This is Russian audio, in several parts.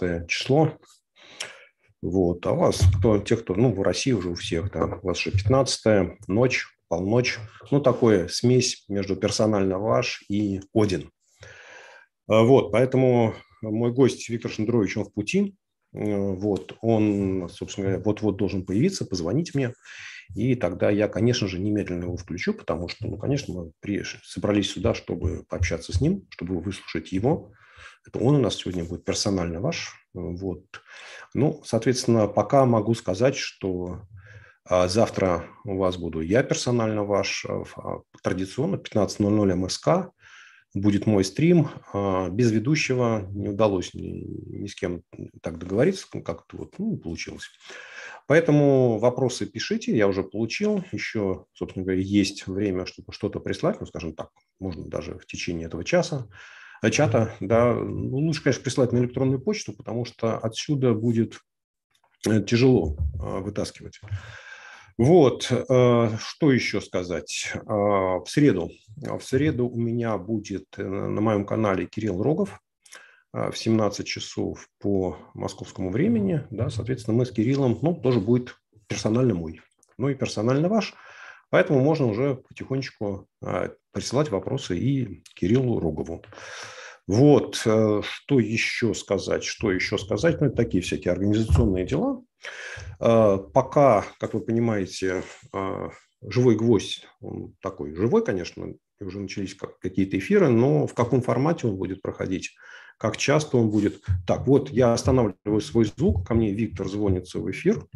15 число. Вот. А у вас, кто, те, кто, ну, в России уже у всех, да, у вас же 15 ночь, полночь. Ну, такое смесь между персонально ваш и Один. А, вот, поэтому мой гость Виктор Шендрович, он в пути. Вот, он, собственно говоря, вот-вот должен появиться, позвонить мне. И тогда я, конечно же, немедленно его включу, потому что, ну, конечно, мы при... собрались сюда, чтобы пообщаться с ним, чтобы выслушать его. Это он у нас сегодня будет персонально ваш. Вот. Ну, соответственно, пока могу сказать, что а, завтра у вас буду я персонально ваш, а, а, традиционно 15.00 МСК будет мой стрим. Без ведущего не удалось ни, ни с кем так договориться, как-то вот ну, получилось. Поэтому вопросы пишите, я уже получил. Еще, собственно говоря, есть время, чтобы что-то прислать, ну, скажем так, можно даже в течение этого часа, чата, да, ну, лучше, конечно, прислать на электронную почту, потому что отсюда будет э, тяжело э, вытаскивать. Вот, что еще сказать? В среду. В среду у меня будет на моем канале Кирилл Рогов, а, в 17 часов по московскому времени, да, соответственно, мы с Кириллом, ну, тоже будет персонально мой, ну и персонально ваш, поэтому можно уже потихонечку а, присылать вопросы и Кириллу Рогову. Вот, э, что еще сказать, что еще сказать, ну, это такие всякие организационные дела. А, пока, как вы понимаете, живой гвоздь, он такой живой, конечно, уже начались какие-то эфиры, но в каком формате он будет проходить, как часто он будет. Так, вот я останавливаю свой звук, ко мне Виктор звонится в эфир.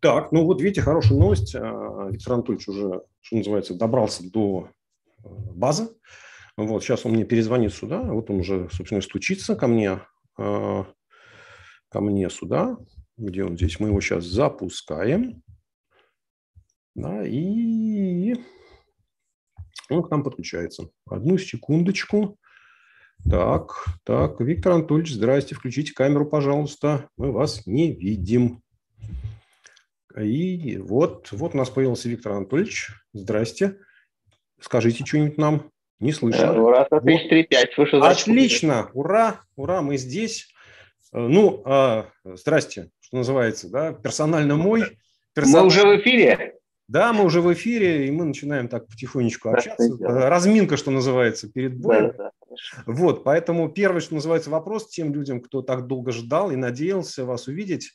Так, ну вот видите, хорошая новость. А, Виктор Анатольевич уже, что называется, добрался до э, базы. Вот, сейчас он мне перезвонит сюда. Вот он уже, собственно, стучится ко мне, а, ко мне сюда. Где он здесь? Мы его сейчас запускаем. Да, и он к нам подключается. Одну секундочку. Так, так, Виктор Анатольевич, здрасте, включите камеру, пожалуйста. Мы вас не видим. И вот, вот у нас появился Виктор Анатольевич. Здрасте. Скажите что-нибудь нам. Не слышно. Э, ура, 335, слышу. Отлично, ура, ура, мы здесь. Э, ну, э, здрасте, что называется, да, персонально мой. Персонально... Мы уже в эфире. Да, мы уже в эфире, и мы начинаем так потихонечку общаться. Разминка, что называется, перед боем. Да, да. Вот, поэтому первый, что называется, вопрос тем людям, кто так долго ждал и надеялся вас увидеть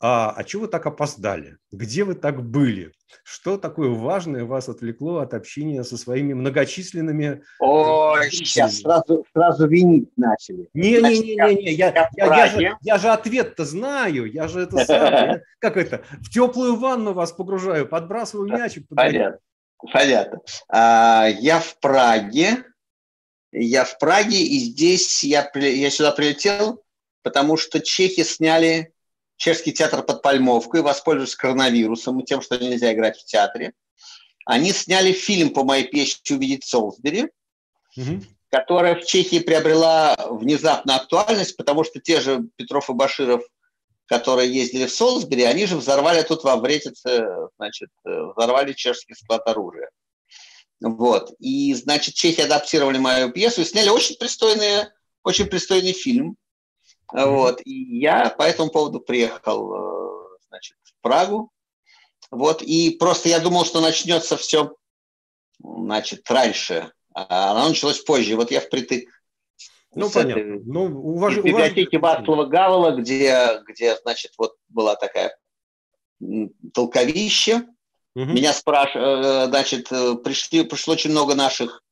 а, а чего вы так опоздали? Где вы так были? Что такое важное вас отвлекло от общения со своими многочисленными... Ой, сейчас сразу, сразу винить начали. Не-не-не, я, я, я, я, же, я же ответ-то знаю, я же это сам, как это, в теплую ванну вас погружаю, подбрасываю мячик. Понятно, понятно. А, я в Праге, я в Праге, и здесь я, я сюда прилетел, потому что чехи сняли Чешский театр под Пальмовкой, воспользуясь коронавирусом и тем, что нельзя играть в театре. Они сняли фильм по моей песне «Увидеть Солсбери», угу. которая в Чехии приобрела внезапно актуальность, потому что те же Петров и Баширов, которые ездили в Солсбери, они же взорвали тут во Вретице, значит, взорвали чешский склад оружия. Вот. И, значит, чехи адаптировали мою пьесу и сняли очень пристойный, очень пристойный фильм – вот. И я по этому поводу приехал э, значит, в Прагу. Вот. И просто я думал, что начнется все значит, раньше, а оно началось позже. Вот я впритык ну, понятно. Этой, ну, уваж... В библиотеке Вацлава Гавела, где, где, значит, вот была такая толковище. Угу. Меня спрашивают, э, значит, э, пришли, пришло очень много наших,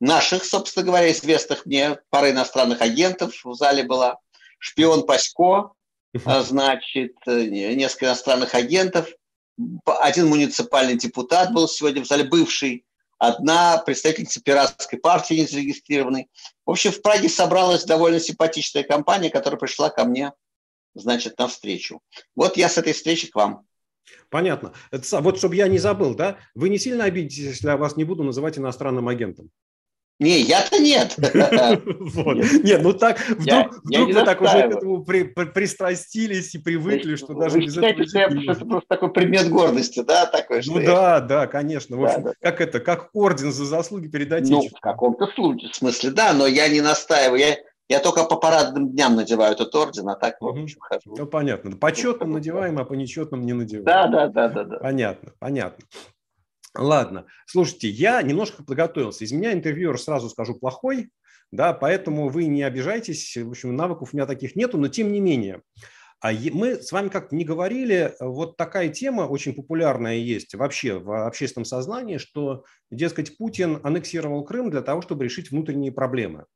наших, собственно говоря, известных мне, пара иностранных агентов в зале была шпион Пасько, значит, несколько иностранных агентов, один муниципальный депутат был сегодня в зале, бывший, одна представительница пиратской партии не зарегистрированной. В общем, в Праге собралась довольно симпатичная компания, которая пришла ко мне, значит, на встречу. Вот я с этой встречи к вам. Понятно. Это, вот чтобы я не забыл, да, вы не сильно обидитесь, если я вас не буду называть иностранным агентом? Не, я-то нет. Нет, ну так, вдруг вы так уже к этому пристрастились и привыкли, что даже без этого... Это просто такой предмет гордости, да, такой? Ну да, да, конечно. В общем, как это, как орден за заслуги перед Ну, в каком-то случае, в смысле, да, но я не настаиваю, я я только по парадным дням надеваю этот орден, а так, в общем, хожу. Ну, понятно. По четным надеваем, а по нечетным не надеваем. Да, да, да, да, да. Понятно, понятно. Ладно. Слушайте, я немножко подготовился. Из меня интервьюер, сразу скажу, плохой, да, поэтому вы не обижайтесь. В общем, навыков у меня таких нету, но тем не менее. А мы с вами как-то не говорили, вот такая тема очень популярная есть вообще в общественном сознании, что, дескать, Путин аннексировал Крым для того, чтобы решить внутренние проблемы.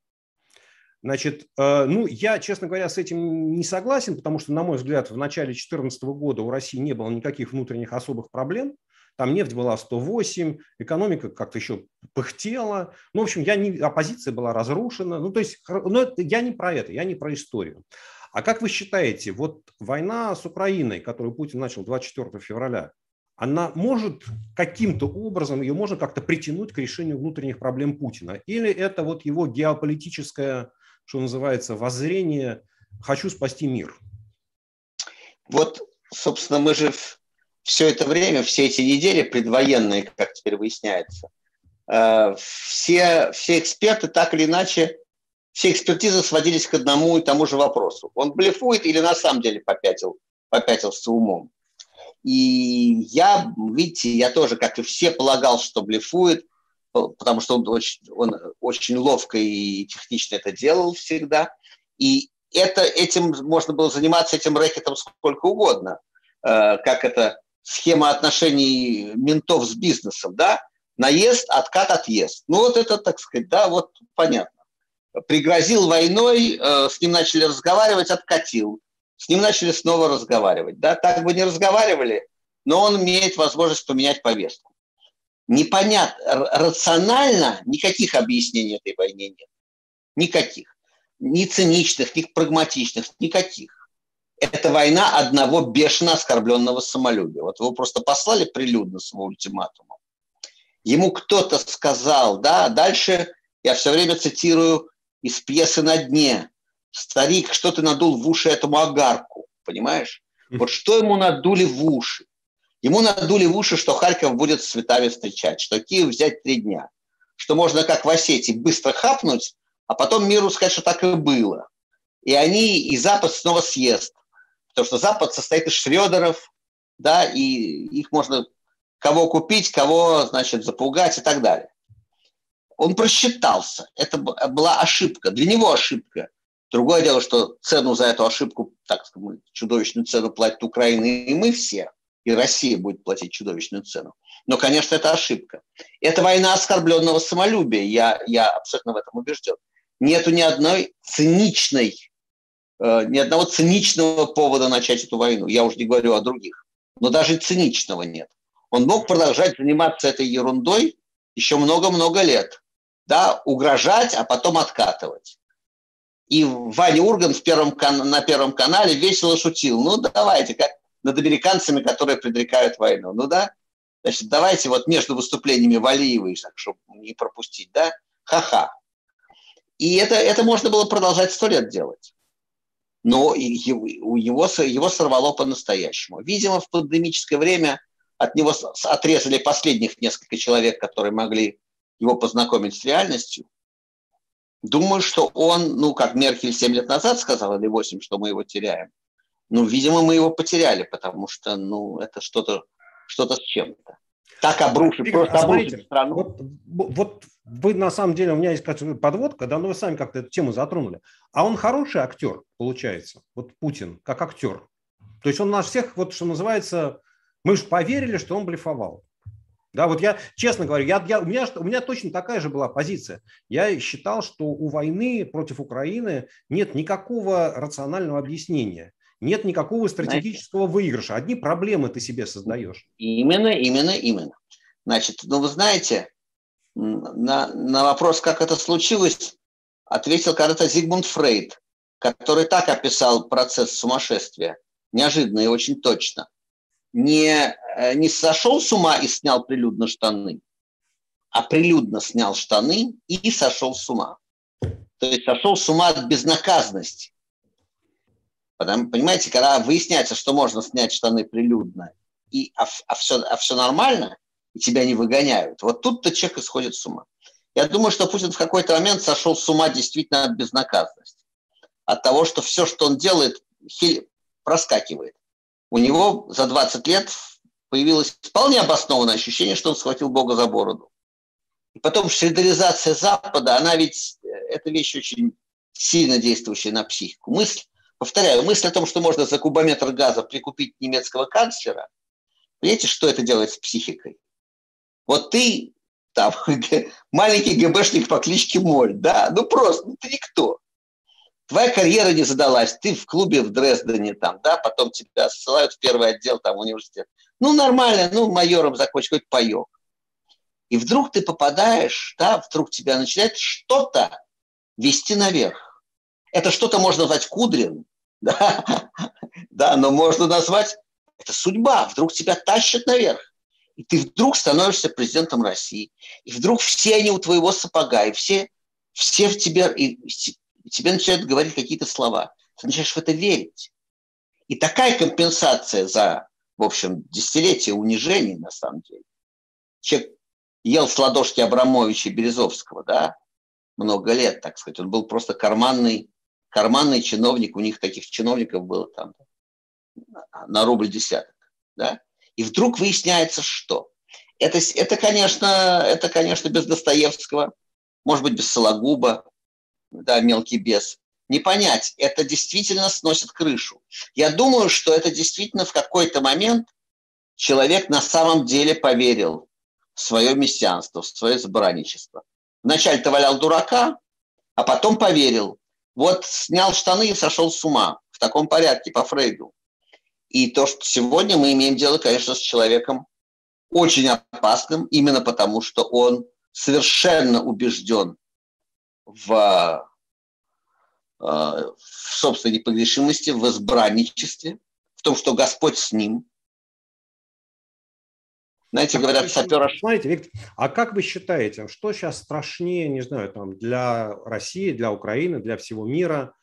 Значит, э, ну, я, честно говоря, с этим не согласен, потому что, на мой взгляд, в начале 2014 года у России не было никаких внутренних особых проблем. Там нефть была 108, экономика как-то еще пыхтела. Ну, в общем, я не, оппозиция была разрушена. Ну, то есть, но я не про это, я не про историю. А как вы считаете, вот война с Украиной, которую Путин начал 24 февраля, она может каким-то образом, ее можно как-то притянуть к решению внутренних проблем Путина? Или это вот его геополитическое, что называется, воззрение «хочу спасти мир»? Вот, собственно, мы же все это время, все эти недели предвоенные, как теперь выясняется, э, все, все эксперты так или иначе, все экспертизы сводились к одному и тому же вопросу. Он блефует или на самом деле попятил, попятился умом? И я, видите, я тоже, как и все, полагал, что блефует, потому что он очень, он очень ловко и технично это делал всегда. И это, этим можно было заниматься этим рэкетом сколько угодно. Э, как это схема отношений ментов с бизнесом, да, наезд, откат, отъезд. Ну вот это, так сказать, да, вот понятно. Пригрозил войной, э, с ним начали разговаривать, откатил. С ним начали снова разговаривать. Да, так бы не разговаривали, но он имеет возможность поменять повестку. Непонятно, рационально никаких объяснений этой войне нет. Никаких. Ни циничных, ни прагматичных, никаких это война одного бешено оскорбленного самолюбия. Вот его просто послали прилюдно с его ультиматумом. Ему кто-то сказал, да, дальше я все время цитирую из пьесы «На дне». Старик, что ты надул в уши этому агарку, понимаешь? Вот что ему надули в уши? Ему надули в уши, что Харьков будет с цветами встречать, что Киев взять три дня, что можно, как в Осетии, быстро хапнуть, а потом миру сказать, что так и было. И они, и Запад снова съест. Потому что Запад состоит из шредеров, да, и их можно кого купить, кого, значит, запугать и так далее. Он просчитался. Это была ошибка. Для него ошибка. Другое дело, что цену за эту ошибку, так сказать, чудовищную цену платит Украина и мы все, и Россия будет платить чудовищную цену. Но, конечно, это ошибка. Это война оскорбленного самолюбия. Я, я абсолютно в этом убежден. Нету ни одной циничной ни одного циничного повода начать эту войну. Я уже не говорю о других. Но даже циничного нет. Он мог продолжать заниматься этой ерундой еще много-много лет. Да, угрожать, а потом откатывать. И Ваня Урган в первом, на Первом канале весело шутил. Ну, давайте, как над американцами, которые предрекают войну. Ну да, значит, давайте вот между выступлениями Валиевой, чтобы не пропустить, да, ха-ха. И это, это можно было продолжать сто лет делать но его, его, его сорвало по-настоящему. Видимо, в пандемическое время от него отрезали последних несколько человек, которые могли его познакомить с реальностью. Думаю, что он, ну, как Меркель 7 лет назад сказал, или 8, что мы его теряем. Ну, видимо, мы его потеряли, потому что, ну, это что-то что с чем-то так обрушить, Игорь, просто обрушить страну. Вот, вот вы на самом деле, у меня есть подводка, да, но вы сами как-то эту тему затронули. А он хороший актер, получается, вот Путин, как актер. То есть он нас всех, вот что называется, мы же поверили, что он блефовал. Да, вот я, честно говорю, я, я, у, меня, у меня точно такая же была позиция. Я считал, что у войны против Украины нет никакого рационального объяснения. Нет никакого стратегического знаете, выигрыша. Одни проблемы ты себе создаешь. Именно, именно, именно. Значит, ну вы знаете, на, на вопрос, как это случилось, ответил когда-то Зигмунд Фрейд, который так описал процесс сумасшествия, неожиданно и очень точно. Не, э, не сошел с ума и снял прилюдно штаны, а прилюдно снял штаны и сошел с ума. То есть сошел с ума от безнаказанности. Потому, понимаете, когда выясняется, что можно снять штаны прилюдно, и, а, а, все, а все нормально, и тебя не выгоняют, вот тут-то человек исходит с ума. Я думаю, что Путин в какой-то момент сошел с ума действительно от безнаказанности. От того, что все, что он делает, проскакивает. У него за 20 лет появилось вполне обоснованное ощущение, что он схватил Бога за бороду. И потом солидаризация Запада, она ведь, э, это вещь очень сильно действующая на психику. Мысль, повторяю, мысль о том, что можно за кубометр газа прикупить немецкого канцлера, понимаете, что это делает с психикой? Вот ты там маленький ГБшник по кличке Моль, да, ну просто, ну ты никто. Твоя карьера не задалась, ты в клубе в Дрездене там, да, потом тебя ссылают в первый отдел там университет. Ну нормально, ну майором закончить, хоть паек. И вдруг ты попадаешь, да, вдруг тебя начинает что-то вести наверх. Это что-то можно назвать Кудрин, да, да, но можно назвать, это судьба, вдруг тебя тащат наверх и ты вдруг становишься президентом России, и вдруг все они у твоего сапога, и все, все в тебе, и, и тебе начинают говорить какие-то слова. Ты начинаешь в это верить. И такая компенсация за, в общем, десятилетие унижений, на самом деле. Человек ел с ладошки Абрамовича и Березовского, да, много лет, так сказать. Он был просто карманный, карманный чиновник, у них таких чиновников было там на рубль десяток, да. И вдруг выясняется, что это, это, конечно, это, конечно, без Достоевского, может быть, без Сологуба, да, мелкий бес. Не понять, это действительно сносит крышу. Я думаю, что это действительно в какой-то момент человек на самом деле поверил в свое мессианство, в свое избранничество. Вначале-то валял дурака, а потом поверил. Вот снял штаны и сошел с ума. В таком порядке, по Фрейду. И то, что сегодня мы имеем дело, конечно, с человеком очень опасным, именно потому что он совершенно убежден в, э, в собственной непогрешимости, в избранничестве, в том, что Господь с ним. Знаете, а говорят, сапера... Знаете, Виктор, а как вы считаете, что сейчас страшнее, не знаю, там, для России, для Украины, для всего мира?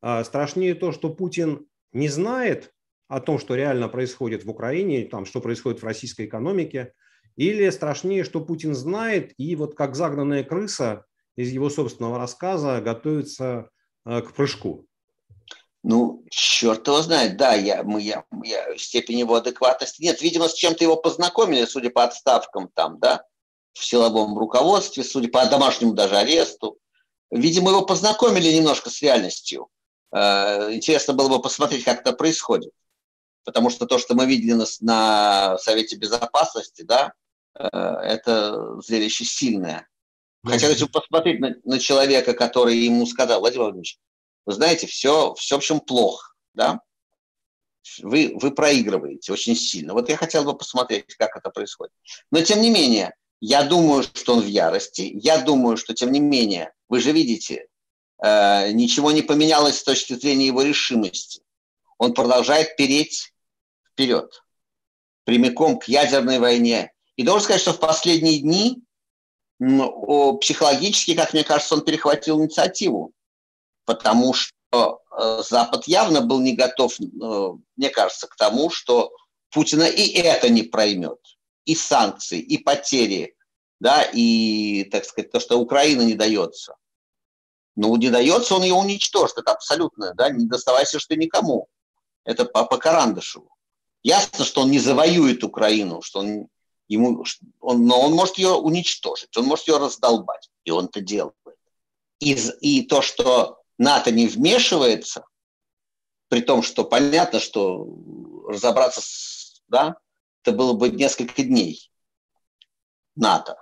А, страшнее то, что Путин не знает о том, что реально происходит в Украине, там, что происходит в российской экономике, или страшнее, что Путин знает и вот как загнанная крыса из его собственного рассказа готовится э, к прыжку? Ну, черт его знает, да, я, мы, я, я, степень его адекватности нет. Видимо, с чем-то его познакомили, судя по отставкам там, да, в силовом руководстве, судя по домашнему даже аресту. Видимо, его познакомили немножко с реальностью. Э, интересно было бы посмотреть, как это происходит потому что то, что мы видели на, на Совете Безопасности, да, э, это зрелище сильное. Хотя если посмотреть на, на человека, который ему сказал, Владимир Владимирович, вы знаете, все, все в общем, плохо, да, вы, вы проигрываете очень сильно. Вот я хотел бы посмотреть, как это происходит. Но тем не менее, я думаю, что он в ярости. Я думаю, что тем не менее, вы же видите, э, ничего не поменялось с точки зрения его решимости. Он продолжает переть вперед, прямиком к ядерной войне. И должен сказать, что в последние дни психологически, как мне кажется, он перехватил инициативу, потому что э, Запад явно был не готов, э, мне кажется, к тому, что Путина и это не проймет, и санкции, и потери, да, и, так сказать, то, что Украина не дается. Ну, не дается, он ее уничтожит, это абсолютно, да, не доставайся что никому. Это по, по Карандышеву. Ясно, что он не завоюет Украину, что он, ему, он, но он может ее уничтожить, он может ее раздолбать, и он это делает. И, и то, что НАТО не вмешивается, при том, что понятно, что разобраться, с, да, это было бы несколько дней НАТО.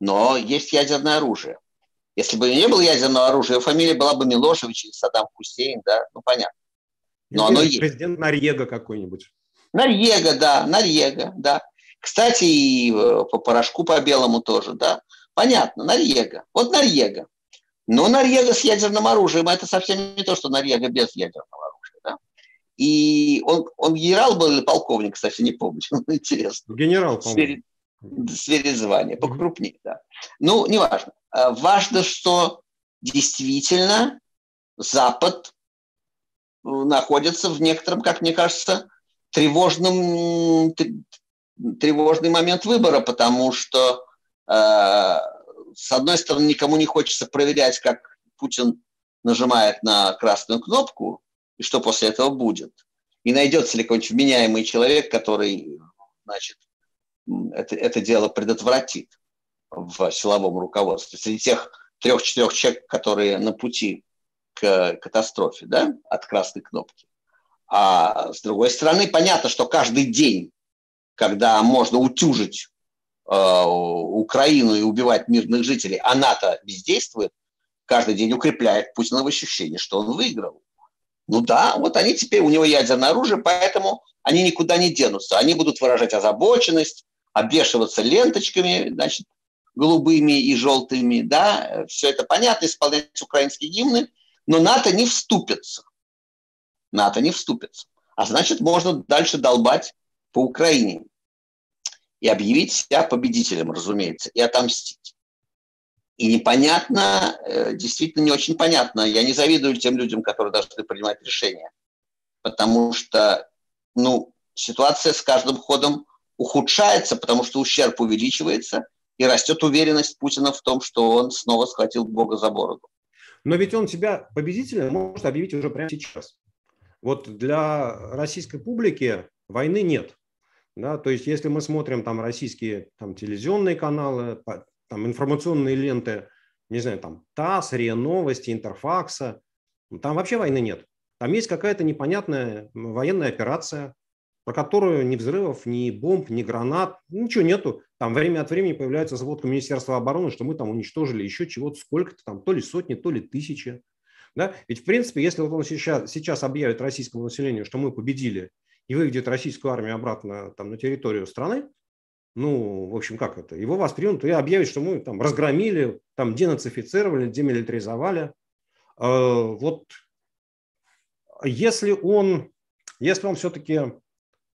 Но есть ядерное оружие. Если бы не было ядерного оружия, фамилия была бы Милошевич или Саддам Хусейн, да, ну понятно. Но Или оно есть. Президент Норьега какой-нибудь. Норьега, да, Норьега, да. Кстати, и э, по порошку по белому тоже, да. Понятно, Норьега. Вот Норьега. Но Норьега с ядерным оружием – это совсем не то, что Норьега без ядерного оружия. Да? И он, он генерал был или полковник, кстати, не помню. Интересно. Генерал, по-моему. Звания, покрупнее, да. Ну, неважно. А, важно, что действительно Запад э, находится в некотором, как мне кажется, тревожном, тревожный момент выбора, потому что, э, с одной стороны, никому не хочется проверять, как Путин нажимает на красную кнопку, и что после этого будет. И найдется ли какой-нибудь вменяемый человек, который, значит, это, это дело предотвратит в силовом руководстве. Среди тех трех-четырех человек, которые на пути к катастрофе, да, от красной кнопки. А с другой стороны, понятно, что каждый день, когда можно утюжить Украину и убивать мирных жителей, а НАТО бездействует, каждый день укрепляет Путина в ощущении, что он выиграл. Ну да, вот они теперь, у него ядерное оружие, поэтому они никуда не денутся. Они будут выражать озабоченность, обвешиваться ленточками, значит, голубыми и желтыми, да, все это понятно, исполнять украинские гимны, но НАТО не вступится. НАТО не вступится. А значит, можно дальше долбать по Украине и объявить себя победителем, разумеется, и отомстить. И непонятно, э, действительно не очень понятно. Я не завидую тем людям, которые должны принимать решения. Потому что ну, ситуация с каждым ходом ухудшается, потому что ущерб увеличивается, и растет уверенность Путина в том, что он снова схватил Бога за бороду. Но ведь он себя победителем может объявить уже прямо сейчас. Вот для российской публики войны нет. Да, то есть, если мы смотрим там российские там, телевизионные каналы, там, информационные ленты, не знаю, там ТАСС, РИА Новости, Интерфакса, там вообще войны нет. Там есть какая-то непонятная военная операция, про которую ни взрывов, ни бомб, ни гранат, ничего нету. Там время от времени появляется сводка Министерства обороны, что мы там уничтожили еще чего-то, сколько-то там, то ли сотни, то ли тысячи. Да? Ведь, в принципе, если вот он сейчас, сейчас объявит российскому населению, что мы победили, и выведет российскую армию обратно там, на территорию страны, ну, в общем, как это? Его воспримут и объявят, что мы там разгромили, там денацифицировали, демилитаризовали. Э, вот если он, если он все-таки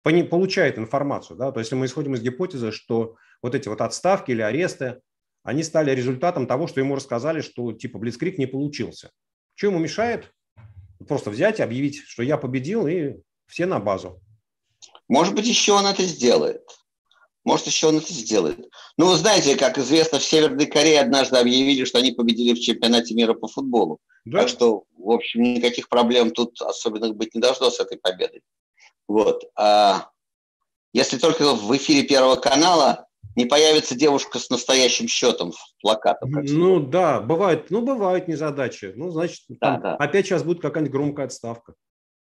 получает информацию, да, то если мы исходим из гипотезы, что вот эти вот отставки или аресты, они стали результатом того, что ему рассказали, что типа Блицкрик не получился. Что ему мешает? Просто взять и объявить, что я победил, и все на базу. Может быть, еще он это сделает. Может, еще он это сделает. Ну, вы знаете, как известно, в Северной Корее однажды объявили, что они победили в чемпионате мира по футболу. Да? Так что, в общем, никаких проблем тут особенных быть не должно с этой победой. Вот. А если только в эфире Первого канала не появится девушка с настоящим счетом с плакатом. Ну да, бывает, ну бывают незадачи. Ну, значит, да, да. опять сейчас будет какая-нибудь громкая отставка.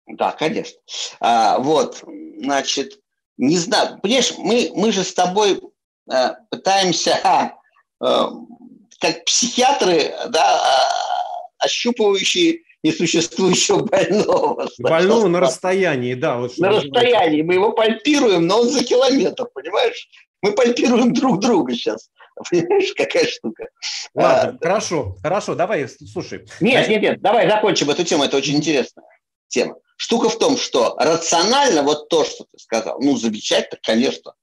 Да, конечно. А, вот, значит, не знаю, понимаешь, мы, мы же с тобой а, пытаемся, а, а, как психиатры, да, а, ощупывающие несуществующего больного. Больного на расстоянии, да. Вот на расстоянии. Мы его пальпируем, но он за километр, понимаешь? Мы пальпируем друг друга сейчас. Понимаешь, какая штука? Ладно, а, хорошо, хорошо, давай, слушай. Нет, нет, нет, давай закончим эту тему, это очень интересная тема. Штука в том, что рационально вот то, что ты сказал, ну, замечательно, конечно,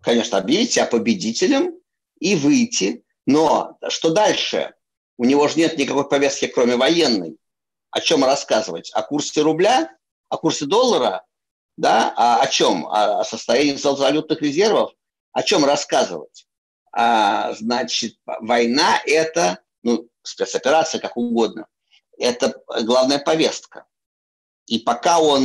конечно, объявить себя победителем и выйти, но что дальше? У него же нет никакой повестки, кроме военной о чем рассказывать? О курсе рубля, о курсе доллара, да? А о чем? О состоянии золотовалютных резервов? О чем рассказывать? А, значит, война – это, ну, спецоперация, как угодно, это главная повестка. И пока он...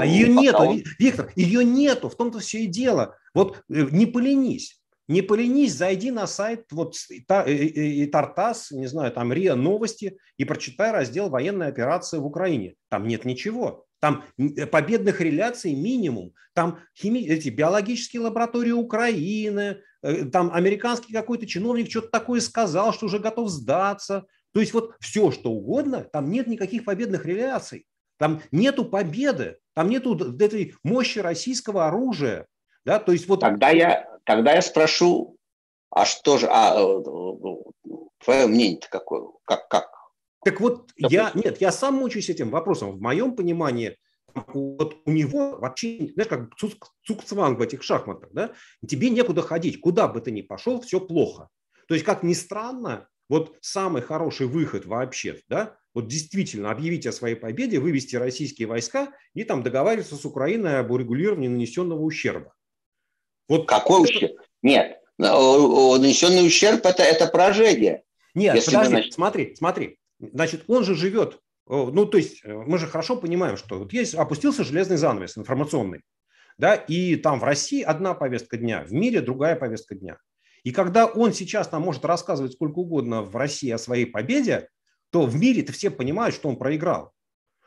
А ее нету, он... Виктор, ее нету, в том-то все и дело. Вот э, не поленись. Не поленись, зайди на сайт вот и, Тартас, не знаю, там РИА Новости и прочитай раздел «Военная операция в Украине». Там нет ничего. Там э, победных реляций минимум. Там хими... эти биологические лаборатории Украины, э, там американский какой-то чиновник что-то такое сказал, что уже готов сдаться. То есть вот все, что угодно, там нет никаких победных реляций. Там нету победы, там нету этой мощи российского оружия. Да? То есть вот... тогда, я, тогда я спрошу, а что же, а, э, э, твое мнение-то какое? Как, как? Так вот, я, нет, я сам мучаюсь этим вопросом. В моем понимании, вот у него вообще, знаешь, как цукцванг в этих шахматах, да, тебе некуда ходить, куда бы ты ни пошел, все плохо. То есть, как ни странно, вот самый хороший выход вообще, да, вот действительно объявить о своей победе, вывести российские войска и там договариваться с Украиной об урегулировании нанесенного ущерба. Вот Какой это... ущерб? Нет, нанесенный ущерб это, это поражение. Нет, Если подожди, мы... смотри, смотри. Значит, он же живет, ну, то есть э, мы же хорошо понимаем, что вот есть, опустился железный занавес информационный, да, и там в России одна повестка дня, в мире другая повестка дня. И когда он сейчас нам может рассказывать сколько угодно в России о своей победе, то в мире-то все понимают, что он проиграл.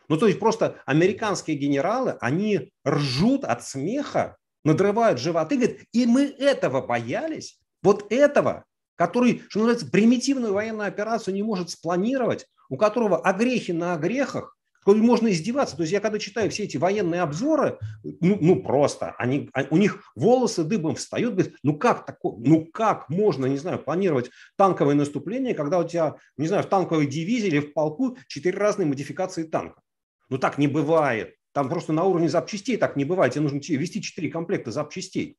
Ну, то есть просто американские генералы, они ржут от смеха, надрывают животы, говорят, и мы этого боялись, вот этого, который, что называется, примитивную военную операцию не может спланировать, у которого огрехи на огрехах, можно издеваться. То есть я когда читаю все эти военные обзоры, ну, ну просто, они, а, у них волосы дыбом встают, говорят, ну как такое, ну как можно, не знаю, планировать танковое наступление, когда у тебя, не знаю, в танковой дивизии или в полку четыре разные модификации танка. Ну так не бывает. Там просто на уровне запчастей так не бывает. Тебе нужно вести четыре комплекта запчастей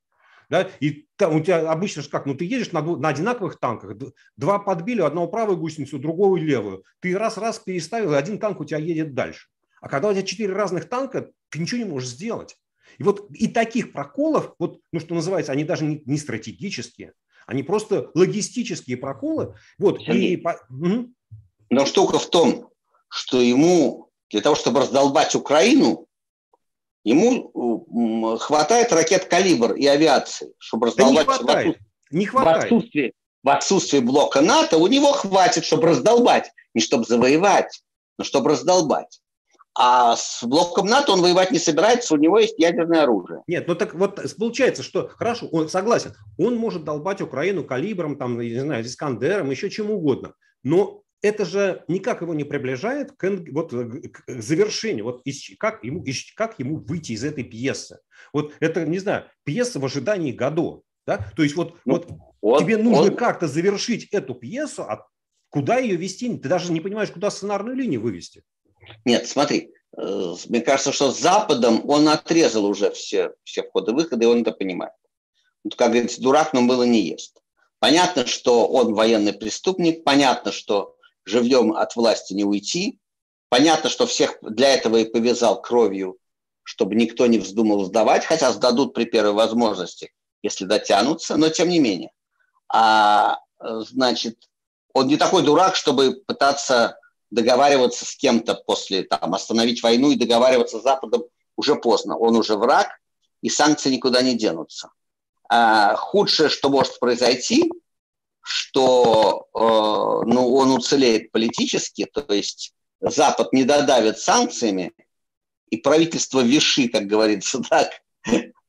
да, и там у тебя обычно же как, ну ты едешь на, на одинаковых танках, два подбили, одного правую гусеницу, другого левую, ты раз-раз переставил, и один танк у тебя едет дальше. А когда у тебя четыре разных танка, ты ничего не можешь сделать. И вот и таких проколов, вот, ну что называется, они даже не, не стратегические, они просто логистические проколы. Вот, и... угу. Но штука в том, что ему для того, чтобы раздолбать Украину, Ему хватает ракет «Калибр» и авиации, чтобы раздолбать... Да не хватает. Не хватает. В отсутствии, в отсутствии блока НАТО у него хватит, чтобы раздолбать. Не чтобы завоевать, но чтобы раздолбать. А с блоком НАТО он воевать не собирается, у него есть ядерное оружие. Нет, ну так вот получается, что хорошо, он согласен, он может долбать Украину калибром, там, не знаю, Искандером, еще чем угодно. Но это же никак его не приближает к, вот, к завершению, вот как, ему, как ему выйти из этой пьесы. Вот это, не знаю, пьеса в ожидании Годо. Да? То есть вот, ну, вот он, тебе нужно он... как-то завершить эту пьесу, а куда ее вести? Ты даже не понимаешь, куда сценарную линию вывести. Нет, смотри, э, мне кажется, что с Западом он отрезал уже все, все входы-выходы, и он это понимает. Вот, как говорится, дурак, но было не ест. Понятно, что он военный преступник, понятно, что живьем от власти не уйти. Понятно, что всех для этого и повязал кровью, чтобы никто не вздумал сдавать, хотя сдадут при первой возможности, если дотянутся, но тем не менее. А значит, он не такой дурак, чтобы пытаться договариваться с кем-то после, там, остановить войну и договариваться с Западом уже поздно. Он уже враг, и санкции никуда не денутся. А худшее, что может произойти – что э, ну, он уцелеет политически, то есть Запад не додавит санкциями, и правительство Виши, как говорится, так,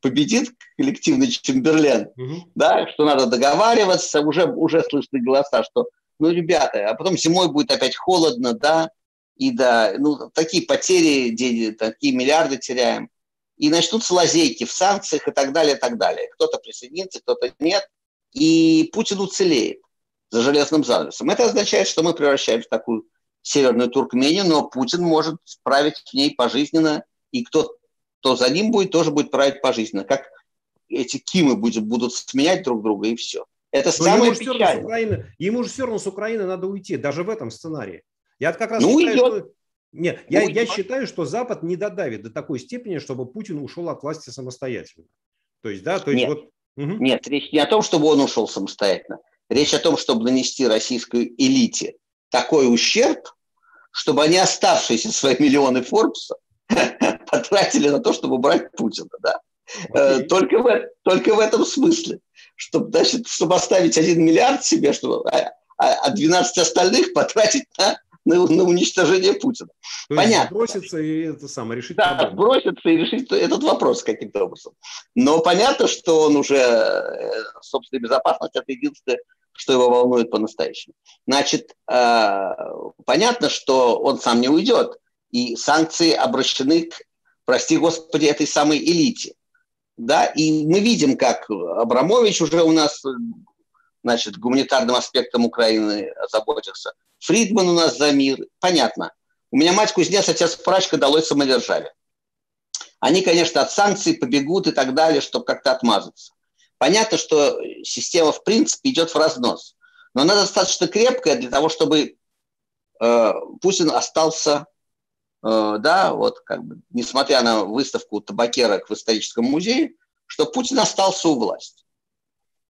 победит коллективный Чемберлен, угу. да, что надо договариваться, уже, уже слышны голоса, что, ну, ребята, а потом зимой будет опять холодно, да, и да, ну, такие потери, такие миллиарды теряем, и начнутся лазейки в санкциях и так далее, и так далее. Кто-то присоединится, кто-то нет и Путин уцелеет за железным занавесом. Это означает, что мы превращаемся в такую северную Туркмению, но Путин может править в ней пожизненно, и кто, кто за ним будет, тоже будет править пожизненно. Как эти Кимы будут, будут сменять друг друга, и все. Это но самое ему печальное. Украины, ему же все равно с Украины надо уйти, даже в этом сценарии. Я как раз ну, считаю, идет. что... Нет, ну, я, я считаю, что Запад не додавит до такой степени, чтобы Путин ушел от власти самостоятельно. То есть, да, то есть Нет. вот Угу. Нет, речь не о том, чтобы он ушел самостоятельно. Речь о том, чтобы нанести российской элите такой ущерб, чтобы они оставшиеся свои миллионы Форбса потратили на то, чтобы убрать Путина. Да? Okay. Э, только, в, только в этом смысле. Чтобы, значит, чтобы оставить один миллиард себе, чтобы, а, а 12 остальных потратить на на, на уничтожение Путина. То Понятно. броситься и это самое решить. Да, проблему. броситься и решить этот вопрос каким-то образом. Но понятно, что он уже э, собственная безопасность это единственное, что его волнует по-настоящему. Значит, э, понятно, что он сам не уйдет. И санкции обращены к, прости господи, этой самой элите. Да, и мы видим, как Абрамович уже у нас значит, гуманитарным аспектом Украины озаботился. Фридман у нас за мир. Понятно. У меня мать кузнец, отец прачка, долой самодержавие. Они, конечно, от санкций побегут и так далее, чтобы как-то отмазаться. Понятно, что система, в принципе, идет в разнос. Но она достаточно крепкая для того, чтобы э, Путин остался, э, да, вот как бы, несмотря на выставку табакерок в историческом музее, что Путин остался у власти.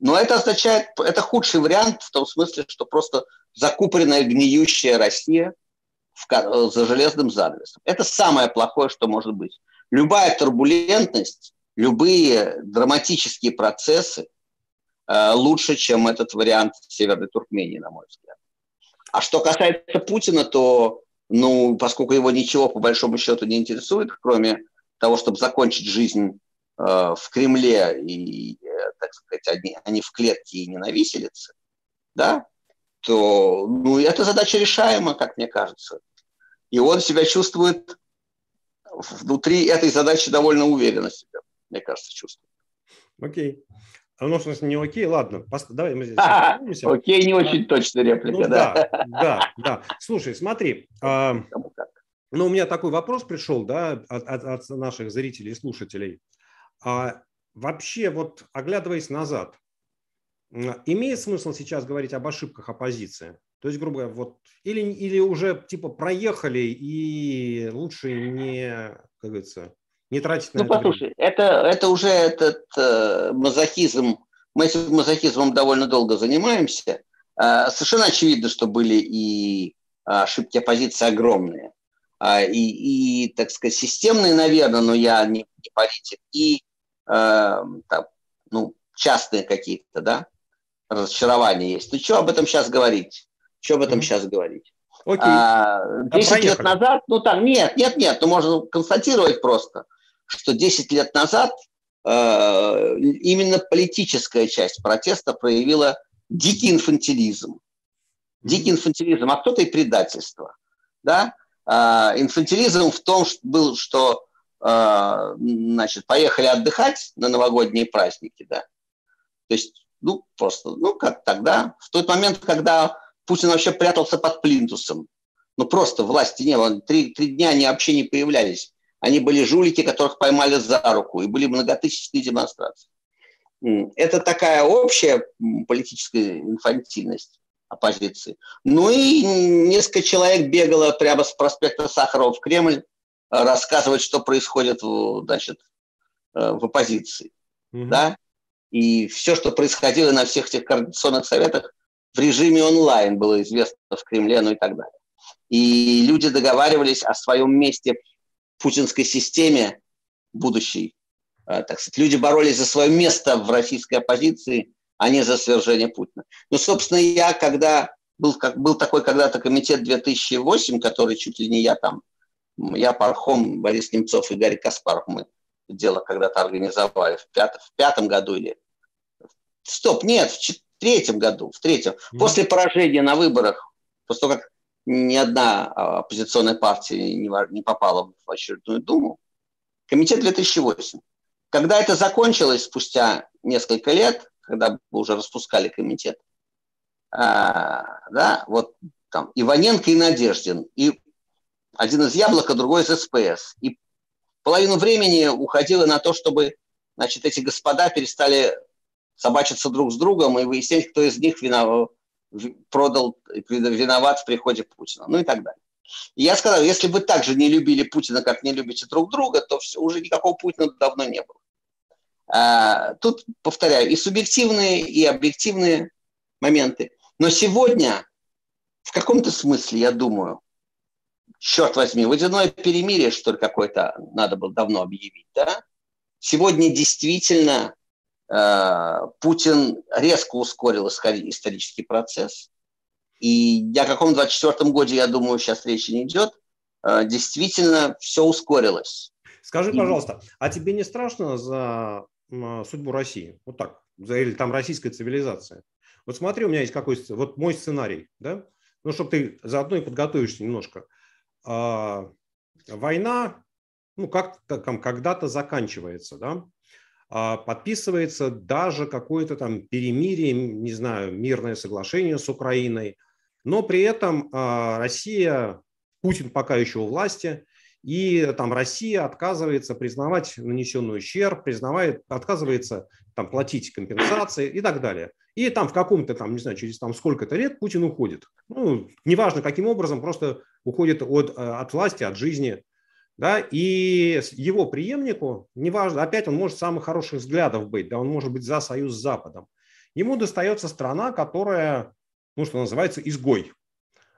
Но это означает, это худший вариант в том смысле, что просто закупоренная гниющая Россия в, за железным занавесом. Это самое плохое, что может быть. Любая турбулентность, любые драматические процессы э, лучше, чем этот вариант Северной Туркмении, на мой взгляд. А что касается Путина, то, ну, поскольку его ничего по большому счету не интересует, кроме того, чтобы закончить жизнь э, в Кремле и, э, так сказать, они, они в клетке и не на виселице, да, то ну, эта задача решаема, как мне кажется. И он себя чувствует внутри этой задачи довольно уверенно себя, мне кажется, чувствует. Окей. А ну, в смысле, не окей, ладно, давай мы здесь Окей, не очень точная реплика, ну, да. Да, да, да. Слушай, смотри, а, ну, у меня такой вопрос пришел, да, от, от, от наших зрителей и слушателей. А, вообще, вот оглядываясь назад, имеет смысл сейчас говорить об ошибках оппозиции? То есть, грубо говоря, вот или, или уже типа проехали и лучше не, как говорится, не тратить на ну, это послушай, время. это, это уже этот э, мазохизм, мы этим мазохизмом довольно долго занимаемся. Э, совершенно очевидно, что были и ошибки оппозиции огромные. Э, и, и, так сказать, системные, наверное, но я не, не политик, и там, ну, частные какие-то, да, разочарования есть. Ну, что об этом сейчас говорить? Что об этом сейчас говорить? Окей. А, 10 лет назад, ну там, нет, нет, нет, ну можно констатировать просто, что 10 лет назад э, именно политическая часть протеста проявила дикий инфантилизм. Дикий инфантилизм, а кто-то и предательство. Да? А, инфантилизм в том что был, что э, значит, поехали отдыхать на новогодние праздники, да. То есть, ну, просто, ну, как тогда, в тот момент, когда Путин вообще прятался под плинтусом. Ну, просто власти не было. Три, три дня они вообще не появлялись. Они были жулики, которых поймали за руку, и были многотысячные демонстрации. Это такая общая политическая инфантильность оппозиции. Ну и несколько человек бегало прямо с проспекта Сахарова в Кремль рассказывать, что происходит значит, э, в оппозиции. Угу. Да? И все, что происходило на всех этих координационных советах, в режиме онлайн было известно в Кремле, ну и так далее. И люди договаривались о своем месте в путинской системе будущей. Э, так сказать, люди боролись за свое место в российской оппозиции, а не за свержение Путина. Ну, собственно, я, когда был, как, был такой когда-то комитет 2008, который чуть ли не я там, я Пархом, Борис Немцов и Гарри Каспаров, мы дело когда-то организовали в, пят, в пятом году или... Стоп, нет, в третьем году, в третьем, mm-hmm. после поражения на выборах, после того, как ни одна а, оппозиционная партия не, не попала в очередную Думу, комитет 2008. Когда это закончилось спустя несколько лет, когда уже распускали комитет, а, да, вот там Иваненко и Надеждин, и один из Яблока, другой из СПС. И половину времени уходило на то, чтобы значит, эти господа перестали собачиться друг с другом и выяснять, кто из них виноват, продал, виноват в приходе Путина, ну и так далее. И я сказал, если вы так же не любили Путина, как не любите друг друга, то все, уже никакого Путина давно не было. А, тут, повторяю, и субъективные, и объективные моменты. Но сегодня, в каком-то смысле, я думаю, черт возьми, водяное перемирие, что ли, какое-то надо было давно объявить, да? Сегодня действительно Э, Путин резко ускорил исторический процесс. И о каком 24 году, я думаю, сейчас речи не идет. Э, действительно, все ускорилось. Скажи, пожалуйста, а тебе не страшно за судьбу России? Вот так, за, или там российской цивилизации? Вот смотри, у меня есть какой вот мой сценарий, да? Ну, чтобы ты заодно и подготовишься немножко. А, война, ну, как-то там когда-то заканчивается, да, а подписывается даже какое-то там перемирие, не знаю, мирное соглашение с Украиной, но при этом а, Россия, Путин пока еще у власти, и там Россия отказывается признавать нанесенный ущерб, признавает, отказывается там платить компенсации и так далее. И там в каком-то там, не знаю, через там сколько-то лет Путин уходит. Ну, неважно каким образом, просто уходит от, э, от власти, от жизни. Да, и его преемнику, неважно, опять он может самых хороших взглядов быть, да, он может быть за союз с Западом. Ему достается страна, которая, ну, что называется, изгой.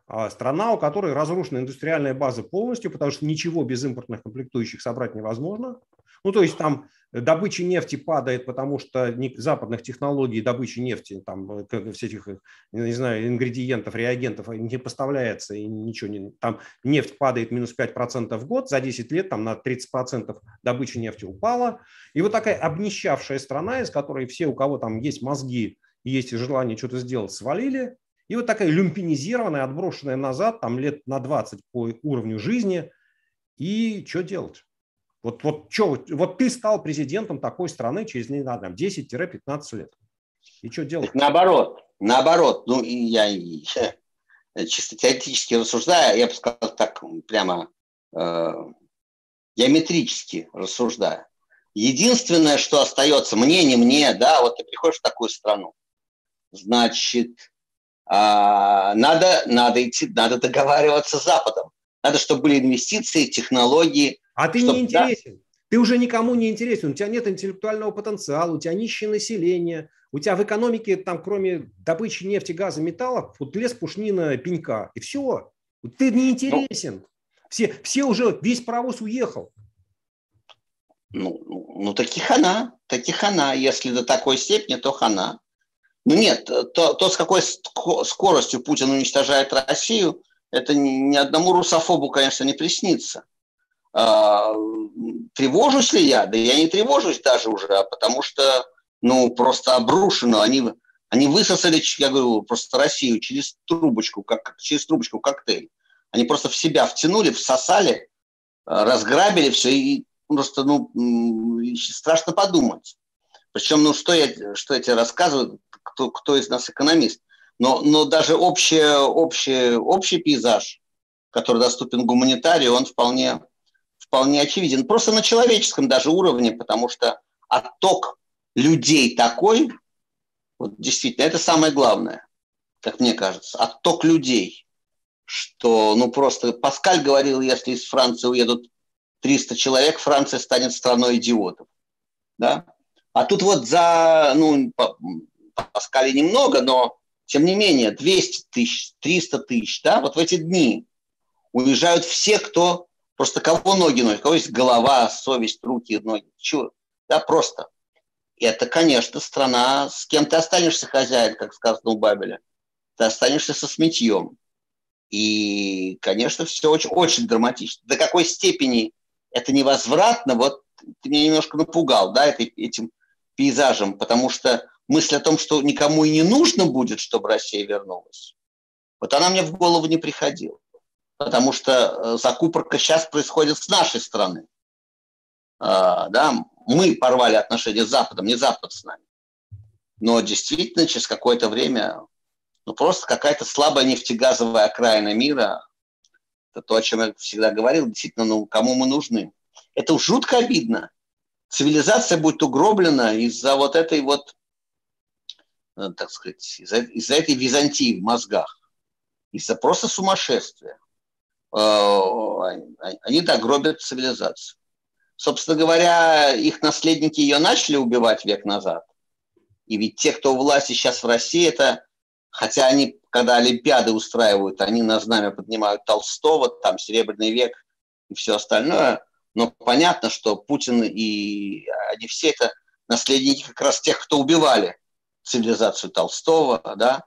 А страна, у которой разрушена индустриальная база полностью, потому что ничего без импортных комплектующих собрать невозможно. Ну, то есть там добыча нефти падает, потому что западных технологий добычи нефти, там, всех этих, не знаю, ингредиентов, реагентов не поставляется, и ничего не... Там нефть падает минус 5% в год, за 10 лет там на 30% добыча нефти упала. И вот такая обнищавшая страна, из которой все, у кого там есть мозги есть желание что-то сделать, свалили, и вот такая люмпинизированная, отброшенная назад, там лет на 20 по уровню жизни. И что делать? Вот, вот, что, вот ты стал президентом такой страны через, не знаю, 10-15 лет. И что делать? Наоборот, наоборот. Ну, я, я чисто теоретически рассуждаю, я бы сказал так прямо э, геометрически рассуждаю. Единственное, что остается мне, не мне, да, вот ты приходишь в такую страну, значит, а, надо, надо идти, надо договариваться с Западом. Надо, чтобы были инвестиции, технологии. А ты чтобы, не интересен. Ты уже никому не интересен. У тебя нет интеллектуального потенциала, у тебя нищее население, у тебя в экономике, там, кроме добычи нефти, газа, металлов, вот лес, пушнина, пенька. И все. Ты не интересен. Ну, все, все уже, весь паровоз уехал. Ну, ну, таких хана, таких хана. Если до такой степени, то хана. Ну нет, то, то, с какой скоростью Путин уничтожает Россию, это ни одному русофобу, конечно, не приснится. А, тревожусь ли я? Да я не тревожусь даже уже, а потому что, ну, просто обрушено. Они, они высосали, я говорю, просто Россию через трубочку, как через трубочку коктейль. Они просто в себя втянули, всосали, разграбили все, и просто, ну, страшно подумать. Причем, ну, что я, что я тебе рассказываю, кто, кто из нас экономист. Но, но даже общий, общий, общий пейзаж, который доступен гуманитарию, он вполне, вполне очевиден. Просто на человеческом даже уровне, потому что отток людей такой, вот действительно, это самое главное, как мне кажется, отток людей, что, ну, просто Паскаль говорил, если из Франции уедут 300 человек, Франция станет страной идиотов, да, а тут вот за, ну, Паскале немного, но тем не менее 200 тысяч, 300 тысяч, да, вот в эти дни уезжают все, кто просто кого ноги носят, кого есть голова, совесть, руки, ноги, чего, да, просто. Это, конечно, страна, с кем ты останешься хозяин, как сказано у Бабеля. Ты останешься со сметьем. И, конечно, все очень, очень драматично. До какой степени это невозвратно, вот ты меня немножко напугал, да, этим пейзажем, потому что мысль о том, что никому и не нужно будет, чтобы Россия вернулась, вот она мне в голову не приходила. Потому что э, закупорка сейчас происходит с нашей стороны. А, да, мы порвали отношения с Западом, не Запад с нами. Но действительно, через какое-то время, ну просто какая-то слабая нефтегазовая окраина мира, это то, о чем я всегда говорил, действительно, ну кому мы нужны. Это жутко обидно. Цивилизация будет угроблена из-за вот этой вот так сказать, из-за, из этой Византии в мозгах, из-за просто сумасшествия. Э, они так гробят цивилизацию. Собственно говоря, их наследники ее начали убивать век назад. И ведь те, кто у власти сейчас в России, это, хотя они, когда Олимпиады устраивают, они на знамя поднимают Толстого, там Серебряный век и все остальное, но понятно, что Путин и они все это наследники как раз тех, кто убивали цивилизацию Толстого, да,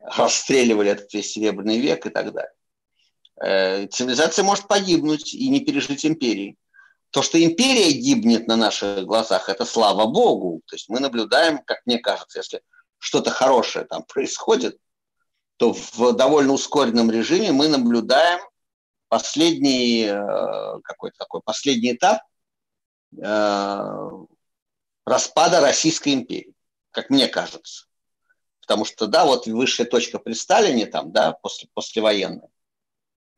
расстреливали этот весь Серебряный век и так далее. Э, цивилизация может погибнуть и не пережить империи. То, что империя гибнет на наших глазах, это слава Богу. То есть мы наблюдаем, как мне кажется, если что-то хорошее там происходит, то в довольно ускоренном режиме мы наблюдаем последний какой-то такой последний этап распада Российской империи, как мне кажется. Потому что, да, вот высшая точка при Сталине там, да, после, послевоенная.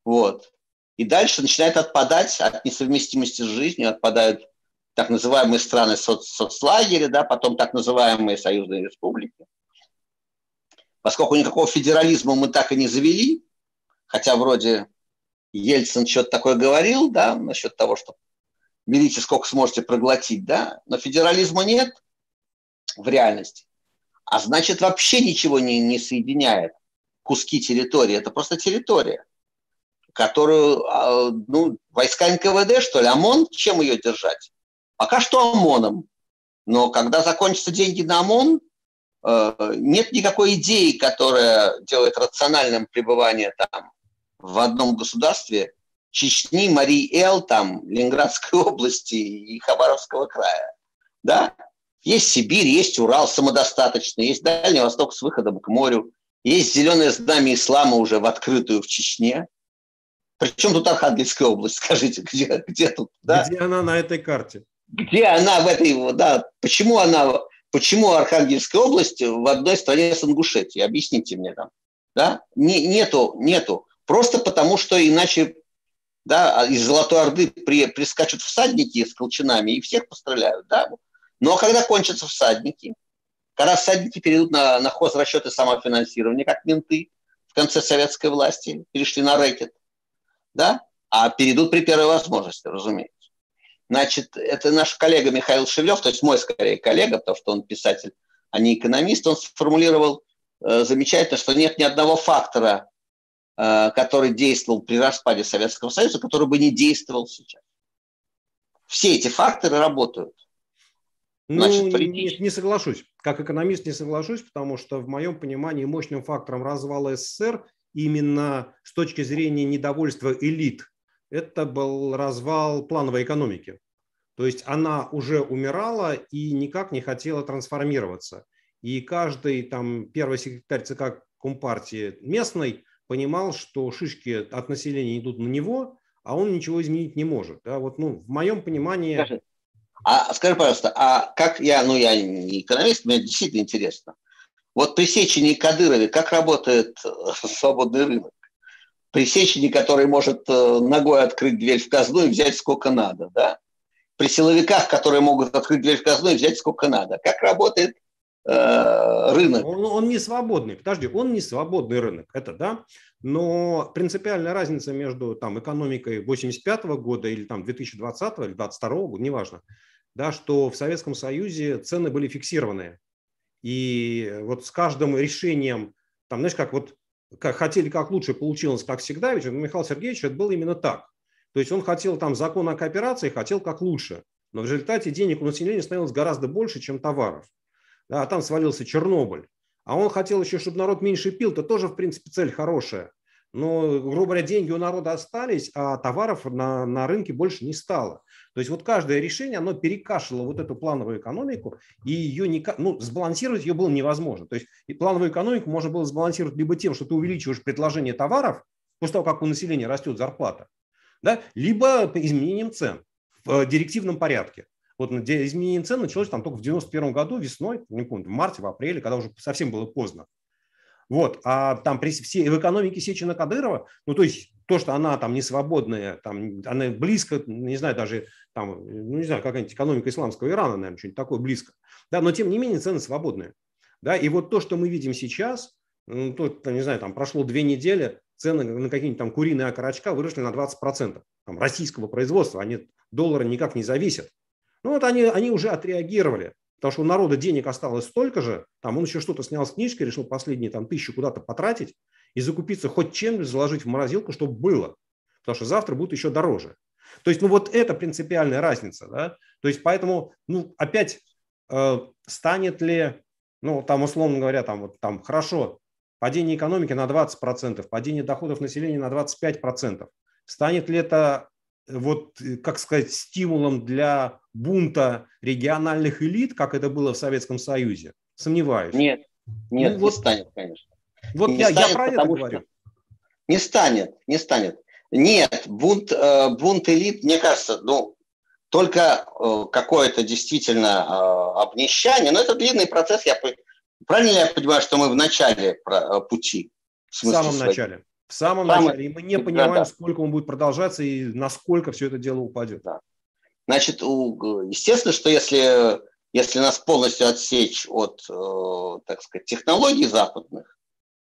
Вот. И дальше начинает отпадать от несовместимости с жизнью, отпадают так называемые страны соц, соцлагеря, да, потом так называемые союзные республики. Поскольку никакого федерализма мы так и не завели, хотя вроде Ельцин что-то такое говорил, да, насчет того, что берите сколько сможете проглотить, да, но федерализма нет в реальности. А значит, вообще ничего не, не соединяет куски территории. Это просто территория, которую, а, ну, войска НКВД, что ли, ОМОН, чем ее держать? Пока что ОМОНом. Но когда закончатся деньги на ОМОН, э, нет никакой идеи, которая делает рациональным пребывание там в одном государстве Чечни, Марии Эл, там, Ленинградской области и Хабаровского края. Да? Есть Сибирь, есть Урал самодостаточный, есть Дальний Восток с выходом к морю, есть зеленое знамя ислама уже в открытую в Чечне. Причем тут Архангельская область, скажите, где, где тут? Да? Где она на этой карте? Где она в этой, да, почему она, почему Архангельская область в одной стране с Ингушетией? Объясните мне там. Да? Не, нету, нету. Просто потому, что иначе да, из Золотой Орды при, прискачут всадники с колчанами и всех постреляют, да. Но когда кончатся всадники, когда всадники перейдут на, на хозрасчеты самофинансирования, как менты в конце советской власти, перешли на рэкет, да, а перейдут при первой возможности, разумеется. Значит, это наш коллега Михаил Шевлев, то есть мой, скорее, коллега, потому что он писатель, а не экономист, он сформулировал э, замечательно, что нет ни одного фактора Э, который действовал при распаде Советского Союза, который бы не действовал сейчас. Все эти факторы работают. Значит, ну, не, не соглашусь. Как экономист не соглашусь, потому что в моем понимании мощным фактором развала СССР именно с точки зрения недовольства элит это был развал плановой экономики. То есть она уже умирала и никак не хотела трансформироваться. И каждый там первый секретарь ЦК Компартии местной понимал, что шишки от населения идут на него, а он ничего изменить не может. Да? Вот, ну, в моем понимании... Скажи, а скажи, пожалуйста, а как я, ну я не экономист, мне действительно интересно. Вот при Сечине Кадырове как работает свободный рынок? При Сечине, который может э, ногой открыть дверь в казну и взять сколько надо, да? При силовиках, которые могут открыть дверь в казну и взять сколько надо. Как работает рынок. Он, он не свободный, подожди, он не свободный рынок, это да, но принципиальная разница между там, экономикой 85 года или там 2020 или 22 года, неважно, да, что в Советском Союзе цены были фиксированные. И вот с каждым решением, там, знаешь, как вот как хотели как лучше, получилось как всегда, ведь у Михаила Сергеевича это было именно так. То есть он хотел там закон о кооперации, хотел как лучше. Но в результате денег у населения становилось гораздо больше, чем товаров да, а там свалился Чернобыль. А он хотел еще, чтобы народ меньше пил, то тоже, в принципе, цель хорошая. Но, грубо говоря, деньги у народа остались, а товаров на, на рынке больше не стало. То есть вот каждое решение, оно перекашивало вот эту плановую экономику, и ее не, ну, сбалансировать ее было невозможно. То есть и плановую экономику можно было сбалансировать либо тем, что ты увеличиваешь предложение товаров, после того, как у населения растет зарплата, да, либо изменением цен в э, директивном порядке. Вот изменение цен началось там только в 91 году весной, не помню, в марте, в апреле, когда уже совсем было поздно. Вот, а там при всей в экономике Сечина Кадырова, ну то есть то, что она там не свободная, там она близко, не знаю, даже там, ну не знаю, какая-нибудь экономика исламского Ирана, наверное, что-нибудь такое близко. Да, но тем не менее цены свободные. Да, и вот то, что мы видим сейчас, ну, то, не знаю, там прошло две недели, цены на какие-нибудь там куриные окорочка выросли на 20%. Там, российского производства, они доллара никак не зависят. Ну вот они, они уже отреагировали, потому что у народа денег осталось столько же, там он еще что-то снял с книжки, решил последние там тысячу куда-то потратить и закупиться хоть чем-нибудь, заложить в морозилку, чтобы было, потому что завтра будет еще дороже. То есть, ну вот это принципиальная разница, да. То есть, поэтому, ну, опять э, станет ли, ну, там, условно говоря, там, вот, там, хорошо, падение экономики на 20%, падение доходов населения на 25%. Станет ли это вот, э, как сказать, стимулом для бунта региональных элит, как это было в Советском Союзе? Сомневаюсь. Нет, нет, ну, не вот, станет, конечно. Вот не я, станет, я про это говорю. Не станет, не станет. Нет, бунт, э, бунт элит, мне кажется, ну, только э, какое-то действительно э, обнищание, но это длинный процесс, я, правильно я понимаю, что мы в начале пути? В, в самом своей? начале. В самом Самый... начале. И мы не понимаем, да, да. сколько он будет продолжаться и насколько все это дело упадет. Да. Значит, естественно, что если, если нас полностью отсечь от, так сказать, технологий западных,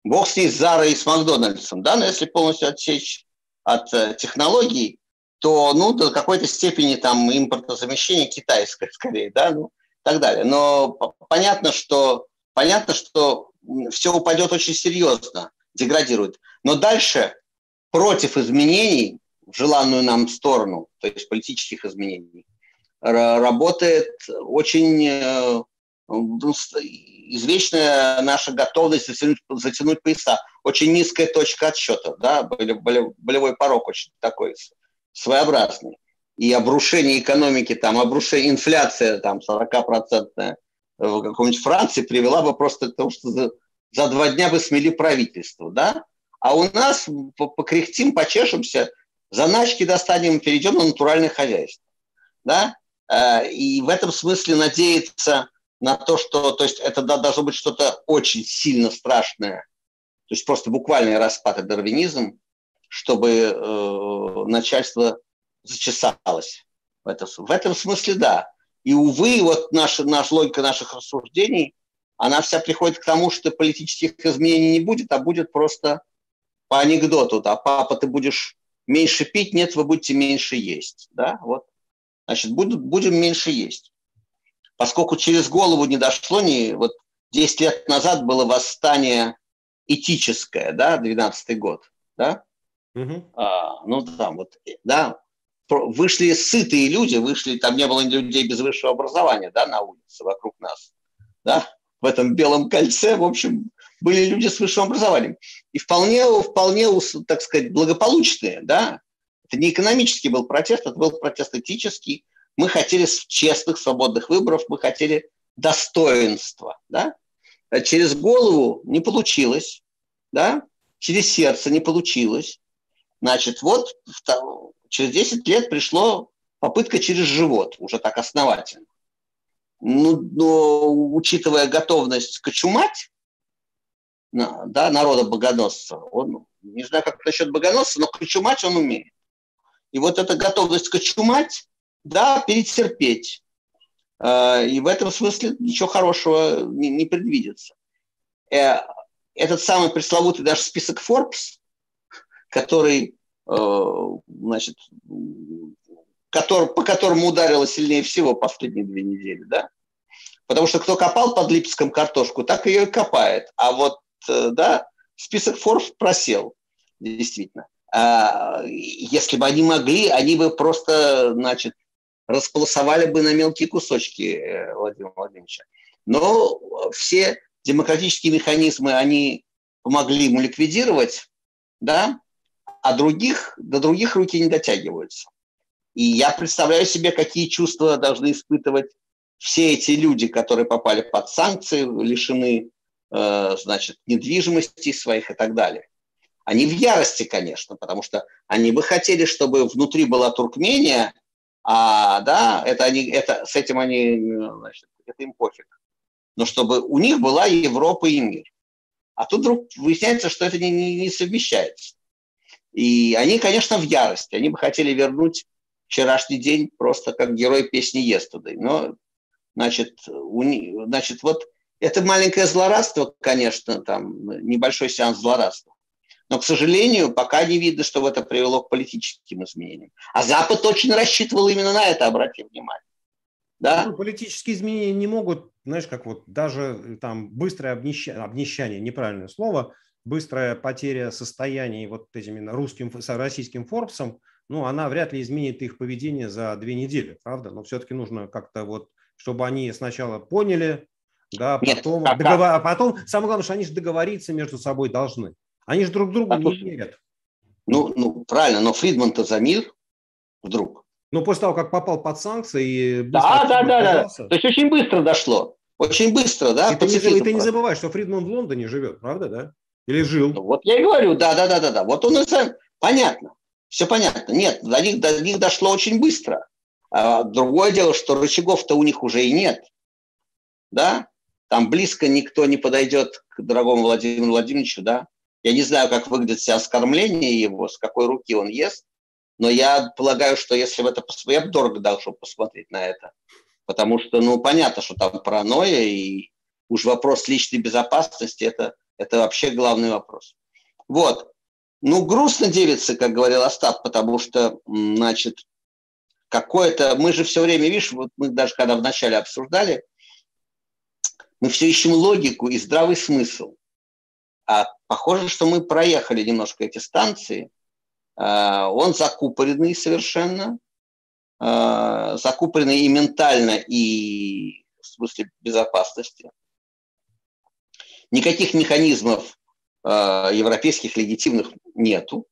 бог с ней с Зарой и с Макдональдсом, да, но если полностью отсечь от э, технологий, то ну, до какой-то степени там импортозамещение китайское скорее, да, ну, и так далее. Но понятно, что, понятно, что все упадет очень серьезно, деградирует. Но дальше против изменений в желанную нам сторону, то есть политических изменений, работает очень э, ну, извечная наша готовность затянуть, затянуть пояса. Очень низкая точка отсчета, да, болевой порог очень такой своеобразный. И обрушение экономики, там, обрушение, инфляция там 40% в каком-нибудь Франции привела бы просто к тому, что за, за два дня бы смели правительство, да? А у нас покряхтим, почешемся, заначки достанем, перейдем на натуральное хозяйство, да? Э, и в этом смысле надеяться на то, что то есть это должно быть что-то очень сильно страшное, то есть просто буквальный распад и дарвинизм, чтобы э, начальство зачесалось. В, это, в этом смысле да. И, увы, вот наша, наша логика наших рассуждений, она вся приходит к тому, что политических изменений не будет, а будет просто по анекдоту. Да, папа, ты будешь меньше пить, нет, вы будете меньше есть. Да, вот. Значит, будут, будем меньше есть поскольку через голову не дошло, не, вот 10 лет назад было восстание этическое, да, 12 год, да, угу. а, ну там вот, да, вышли сытые люди, вышли, там не было людей без высшего образования, да, на улице вокруг нас, да, в этом белом кольце, в общем, были люди с высшим образованием. И вполне, вполне, так сказать, благополучные, да, это не экономический был протест, это был протест этический, мы хотели честных, свободных выборов, мы хотели достоинства. Да? А через голову не получилось, да? через сердце не получилось. Значит, вот через 10 лет пришло попытка через живот, уже так основательно. Ну, но учитывая готовность кочумать, да, народа богоносца, он, не знаю, как насчет богоносца, но кочумать он умеет. И вот эта готовность кочумать, да, перетерпеть. А, и в этом смысле ничего хорошего не, не предвидится. Э, этот самый пресловутый даже список Forbes, который, э, значит, который, по которому ударило сильнее всего последние две недели, да, потому что кто копал под Липецком картошку, так ее и копает. А вот, да, список Forbes просел, действительно. А, если бы они могли, они бы просто, значит, располосовали бы на мелкие кусочки э, Владимира Владимировича. Но все демократические механизмы, они помогли ему ликвидировать, да, а других, до других руки не дотягиваются. И я представляю себе, какие чувства должны испытывать все эти люди, которые попали под санкции, лишены, э, значит, недвижимости своих и так далее. Они в ярости, конечно, потому что они бы хотели, чтобы внутри была Туркмения – а, да, это они, это, с этим они, значит, это им пофиг. Но чтобы у них была Европа и мир. А тут вдруг выясняется, что это не, не, не совмещается. И они, конечно, в ярости. Они бы хотели вернуть вчерашний день просто как герой песни Естуды. Но, значит, у, значит, вот это маленькое злорадство, конечно, там небольшой сеанс злорадства. Но, к сожалению, пока не видно, что это привело к политическим изменениям. А Запад очень рассчитывал именно на это, обратите внимание. Да? Ну, политические изменения не могут, знаешь, как вот даже э, там быстрое обнищание, обнищание неправильное слово, быстрая потеря состояния вот этим русским, российским Форбсом, ну, она вряд ли изменит их поведение за две недели, правда? Но все-таки нужно как-то вот, чтобы они сначала поняли, да, потом, Нет, договор... а потом, самое главное, что они же договориться между собой должны. Они же друг другу а не верят. Ну, ну, правильно, но Фридман-то за мир вдруг. Ну, после того, как попал под санкции... Да, да, да, да. То есть очень быстро дошло. Очень быстро, да? И ты, не, и ты не забывай, что Фридман в Лондоне живет, правда, да? Или жил? Ну, вот я и говорю, да, да, да, да, да. Вот он и сам... Понятно. Все понятно. Нет, до них, до них дошло очень быстро. А другое дело, что рычагов-то у них уже и нет. Да? Там близко никто не подойдет к дорогому Владимиру Владимировичу, да? Я не знаю, как выглядит себя оскорбление его, с какой руки он ест, но я полагаю, что если в это... Я бы дорого дал, посмотреть на это. Потому что, ну, понятно, что там паранойя, и уж вопрос личной безопасности это, – это вообще главный вопрос. Вот. Ну, грустно девица, как говорил Остап, потому что, значит, какое-то... Мы же все время, видишь, вот мы даже когда вначале обсуждали, мы все ищем логику и здравый смысл. А похоже, что мы проехали немножко эти станции. А, он закупоренный совершенно, а, закупоренный и ментально, и в смысле безопасности. Никаких механизмов а, европейских легитимных нету.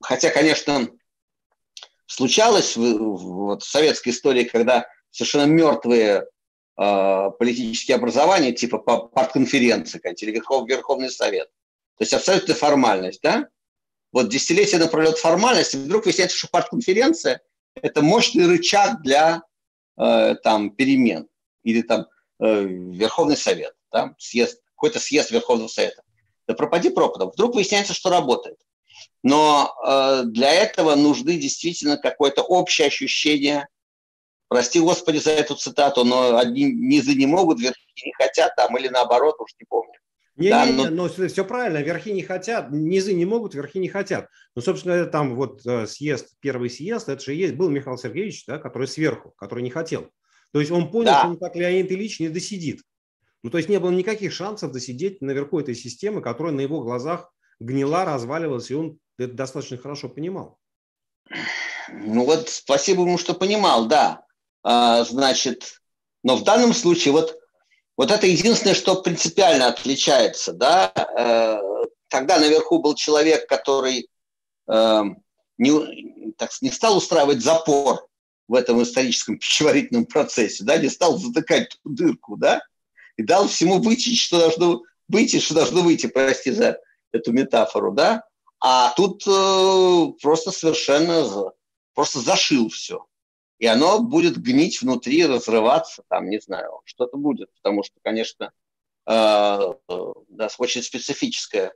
Хотя, конечно, случалось в, в, в советской истории, когда совершенно мертвые политические образования, типа партконференции или Верхов, Верховный Совет. То есть абсолютная формальность, да? Вот десятилетия напролет формальности, вдруг выясняется, что партконференция – это мощный рычаг для э, там, перемен. Или там э, Верховный Совет, да? съезд, какой-то съезд Верховного Совета. Да пропади пропадом. Вдруг выясняется, что работает. Но э, для этого нужны действительно какое-то общее ощущение, прости Господи за эту цитату, но одни низы не могут, верхи не хотят, там, или наоборот, уж не помню. Не, да, не, но... но все правильно, верхи не хотят, низы не могут, верхи не хотят. Ну, собственно, это там вот э, съезд, первый съезд, это же есть, был Михаил Сергеевич, да, который сверху, который не хотел. То есть он понял, да. что он так Леонид Ильич не досидит. Ну, то есть не было никаких шансов досидеть наверху этой системы, которая на его глазах гнила, разваливалась, и он это достаточно хорошо понимал. Ну вот спасибо ему, что понимал, да. А, значит, но в данном случае вот, вот это единственное, что принципиально отличается, да. Э, тогда наверху был человек, который э, не, так, не стал устраивать запор в этом историческом пищеварительном процессе, да, не стал затыкать ту дырку, да, и дал всему выйти, что должно выйти, что должно выйти, прости за эту метафору, да, а тут э, просто совершенно просто зашил все. И оно будет гнить внутри, разрываться, там, не знаю, что-то будет, потому что, конечно, э, да, очень специфическая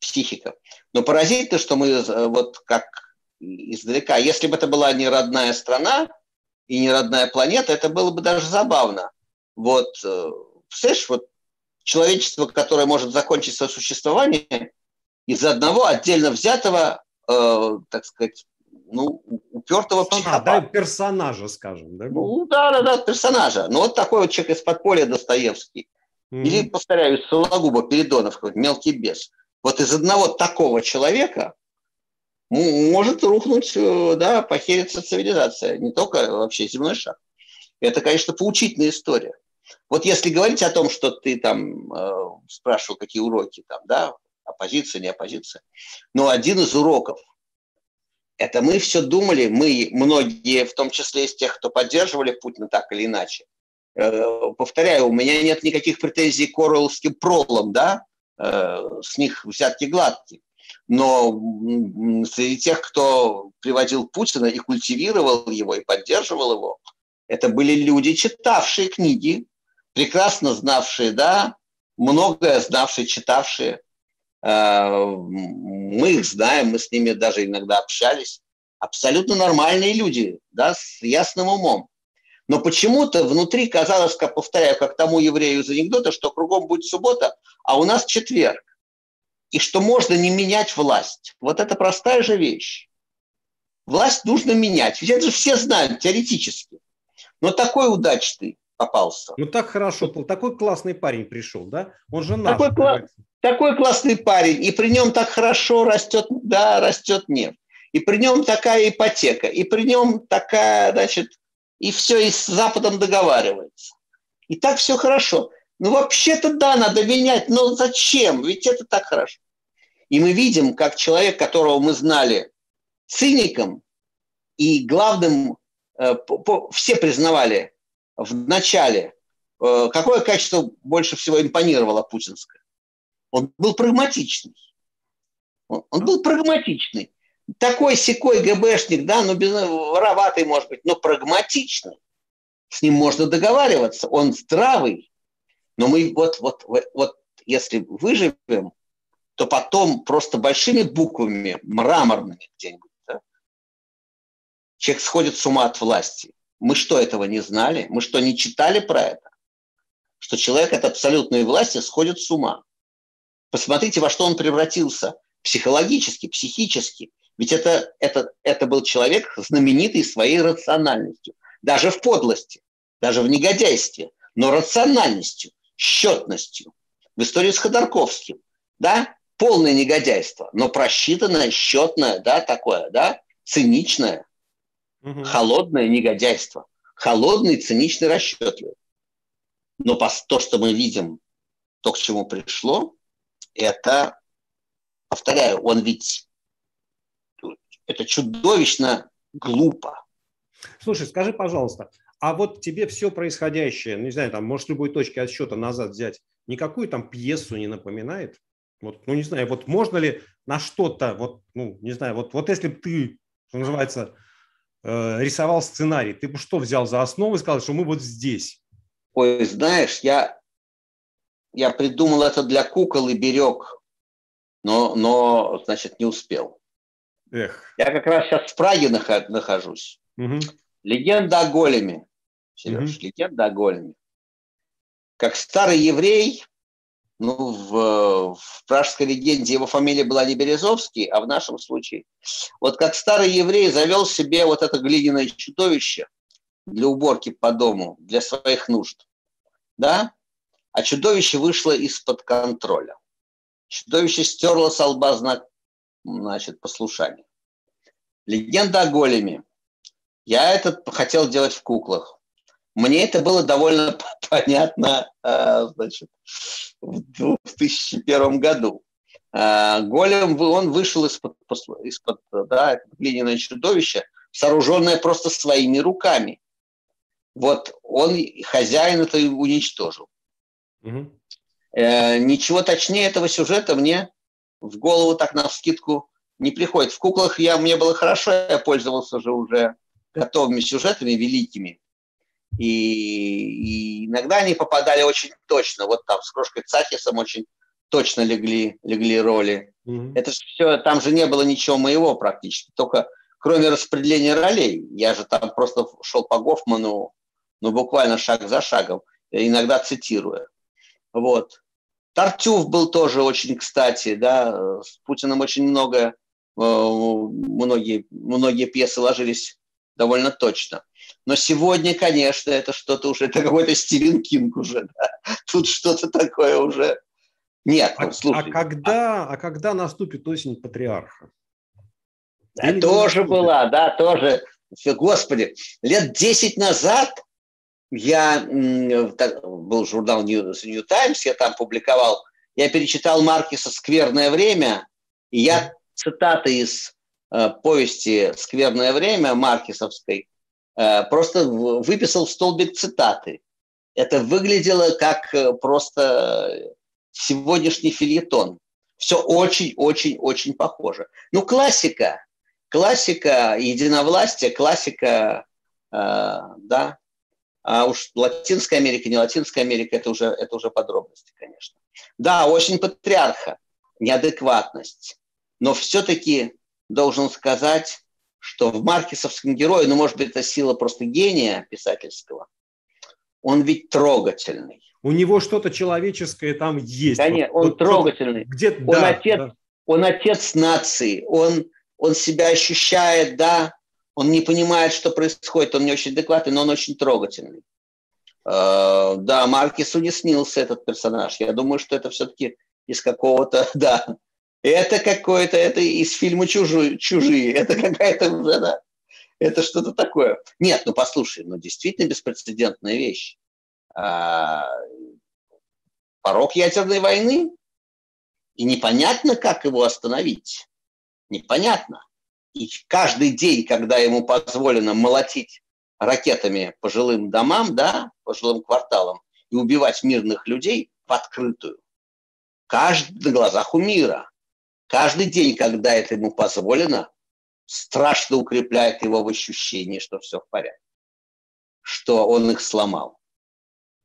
психика. Но поразительно, что мы э, вот как издалека, если бы это была не родная страна и не родная планета, это было бы даже забавно. Вот, э, представляешь, вот человечество, которое может закончить свое существование из-за одного отдельно взятого, э, так сказать, ну, упертого психопата. Да, персонажа, скажем. Да? Ну, да, да, да, персонажа. Ну, вот такой вот человек из подполья Достоевский. Mm-hmm. Или, повторяю, Сологуба, Передонов, какой-то мелкий бес. Вот из одного такого человека может рухнуть, э, да, похериться цивилизация, не только вообще земной шар. Это, конечно, поучительная история. Вот если говорить о том, что ты там э, спрашивал, какие уроки там, да, оппозиция, не оппозиция, но один из уроков – это мы все думали, мы, многие, в том числе из тех, кто поддерживали Путина так или иначе, э, повторяю, у меня нет никаких претензий к Оруэллским пролам, да, э, с них взятки гладкие. Но среди тех, кто приводил Путина и культивировал его, и поддерживал его, это были люди, читавшие книги, прекрасно знавшие, да, многое знавшие, читавшие. Э, мы их знаем, мы с ними даже иногда общались. Абсолютно нормальные люди, да, с ясным умом. Но почему-то внутри казалось, как повторяю, как тому еврею из анекдота, что кругом будет суббота, а у нас четверг. И что можно не менять власть. Вот это простая же вещь. Власть нужно менять. Ведь это же все знают теоретически. Но такой удачный попался. Ну так хорошо, такой классный парень пришел, да? Он же наш. Такой, кла- такой классный парень, и при нем так хорошо растет, да, растет нефть. И при нем такая ипотека, и при нем такая, значит, и все и с Западом договаривается. И так все хорошо. Ну, вообще-то да, надо менять, но зачем? Ведь это так хорошо. И мы видим, как человек, которого мы знали циником и главным, э, все признавали в начале, э, какое качество больше всего импонировало путинское? Он был прагматичный. Он, был прагматичный. такой секой ГБшник, да, ну, без, вороватый, может быть, но прагматичный. С ним можно договариваться, он здравый. Но мы вот, вот, вот если выживем, то потом просто большими буквами, мраморными где-нибудь, да, человек сходит с ума от власти. Мы что, этого не знали? Мы что, не читали про это? Что человек от абсолютной власти сходит с ума. Посмотрите, во что он превратился психологически, психически. Ведь это, это, это был человек знаменитый своей рациональностью. Даже в подлости, даже в негодяйстве, но рациональностью, счетностью. В истории с Ходорковским, да, полное негодяйство, но просчитанное, счетное, да, такое, да, циничное, угу. холодное негодяйство, холодный, циничный, расчетливый. Но то, что мы видим, то, к чему пришло, это, повторяю, он ведь, это чудовищно глупо. Слушай, скажи, пожалуйста, а вот тебе все происходящее, ну, не знаю, там, может, любой точки отсчета назад взять, никакую там пьесу не напоминает? Вот, ну, не знаю, вот можно ли на что-то, вот, ну, не знаю, вот, вот если бы ты, что называется, рисовал сценарий, ты бы что взял за основу и сказал, что мы вот здесь? Ой, знаешь, я, я придумал это для кукол и берег, но, но значит, не успел. Эх. Я как раз сейчас в Праге нахожусь. Угу. Легенда о големе. Сереж, угу. легенда о големе. Как старый еврей, ну, в, в пражской легенде его фамилия была не Березовский, а в нашем случае. Вот как старый еврей завел себе вот это глиняное чудовище для уборки по дому, для своих нужд. Да? А чудовище вышло из-под контроля. Чудовище стерло с лба знак значит, послушания. Легенда о големе. Я это хотел делать в куклах. Мне это было довольно понятно а, значит, в 2001 году. А, голем, он вышел из-под, из-под да, глиняное чудовище, сооруженное просто своими руками. Вот он, хозяин это уничтожил. Угу. ничего точнее этого сюжета мне в голову так на вскидку не приходит. В куклах я, мне было хорошо, я пользовался же уже готовыми сюжетами великими. И, и иногда они попадали очень точно. Вот там с Крошкой Цахисом очень точно легли, легли роли. Mm-hmm. Это все, там же не было ничего моего практически, только кроме распределения ролей. Я же там просто шел по Гофману, ну, буквально шаг за шагом, иногда цитируя. Вот. Тартюв был тоже очень кстати, да, с Путиным очень много, э, многие, многие пьесы ложились довольно точно. Но сегодня, конечно, это что-то уже, это какой-то Стивен Кинг уже, да. Тут что-то такое уже. Нет, а, слушай. А когда, а когда наступит осень патриарха? Да, тоже была, да, тоже. Господи, лет 10 назад я, был журнал New, New Times, я там публиковал, я перечитал Маркиса «Скверное время», и я цитаты из э, повести «Скверное время» Маркисовской Э, просто выписал столбик цитаты. Это выглядело как э, просто сегодняшний фильетон. Все очень-очень-очень похоже. Ну, классика. Классика единовластия, классика, э, да. А уж Латинская Америка, не Латинская Америка, это уже, это уже подробности, конечно. Да, очень патриарха, неадекватность. Но все-таки должен сказать, что в маркесовском герое, ну, может быть, это сила просто гения писательского, он ведь трогательный. У него что-то человеческое там есть. Конечно, вот, он вот, трогательный. Где, он, да, отец, да. он отец нации, он, он себя ощущает, да, он не понимает, что происходит, он не очень адекватный, но он очень трогательный. Э, да, Маркесу не снился этот персонаж. Я думаю, что это все-таки из какого-то, да, это какое-то, это из фильма «Чужие», чужие. это какая-то уже, да, это что-то такое. Нет, ну послушай, ну действительно беспрецедентная вещь. А, порог ядерной войны, и непонятно, как его остановить. Непонятно. И каждый день, когда ему позволено молотить ракетами по жилым домам, да, по жилым кварталам, и убивать мирных людей в открытую, каждый на глазах у мира – Каждый день, когда это ему позволено, страшно укрепляет его в ощущении, что все в порядке, что он их сломал.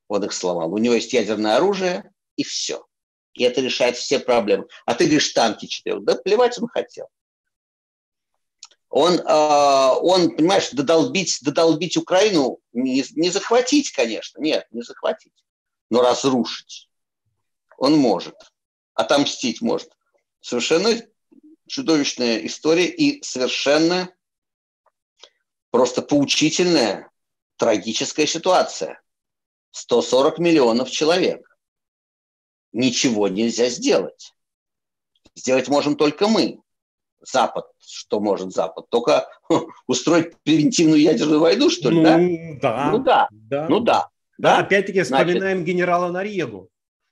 Он их сломал. У него есть ядерное оружие, и все. И это решает все проблемы. А ты говоришь, танки четыре. Да плевать он хотел. Он, э, он понимаешь, додолбить, додолбить Украину, не, не захватить, конечно, нет, не захватить, но разрушить он может. Отомстить может. Совершенно чудовищная история и совершенно просто поучительная, трагическая ситуация. 140 миллионов человек. Ничего нельзя сделать. Сделать можем только мы. Запад, что может Запад? Только устроить превентивную ядерную войну, что ли, ну, да? да? Ну да, да. ну да. Да, опять-таки вспоминаем Значит, генерала Нарьегу,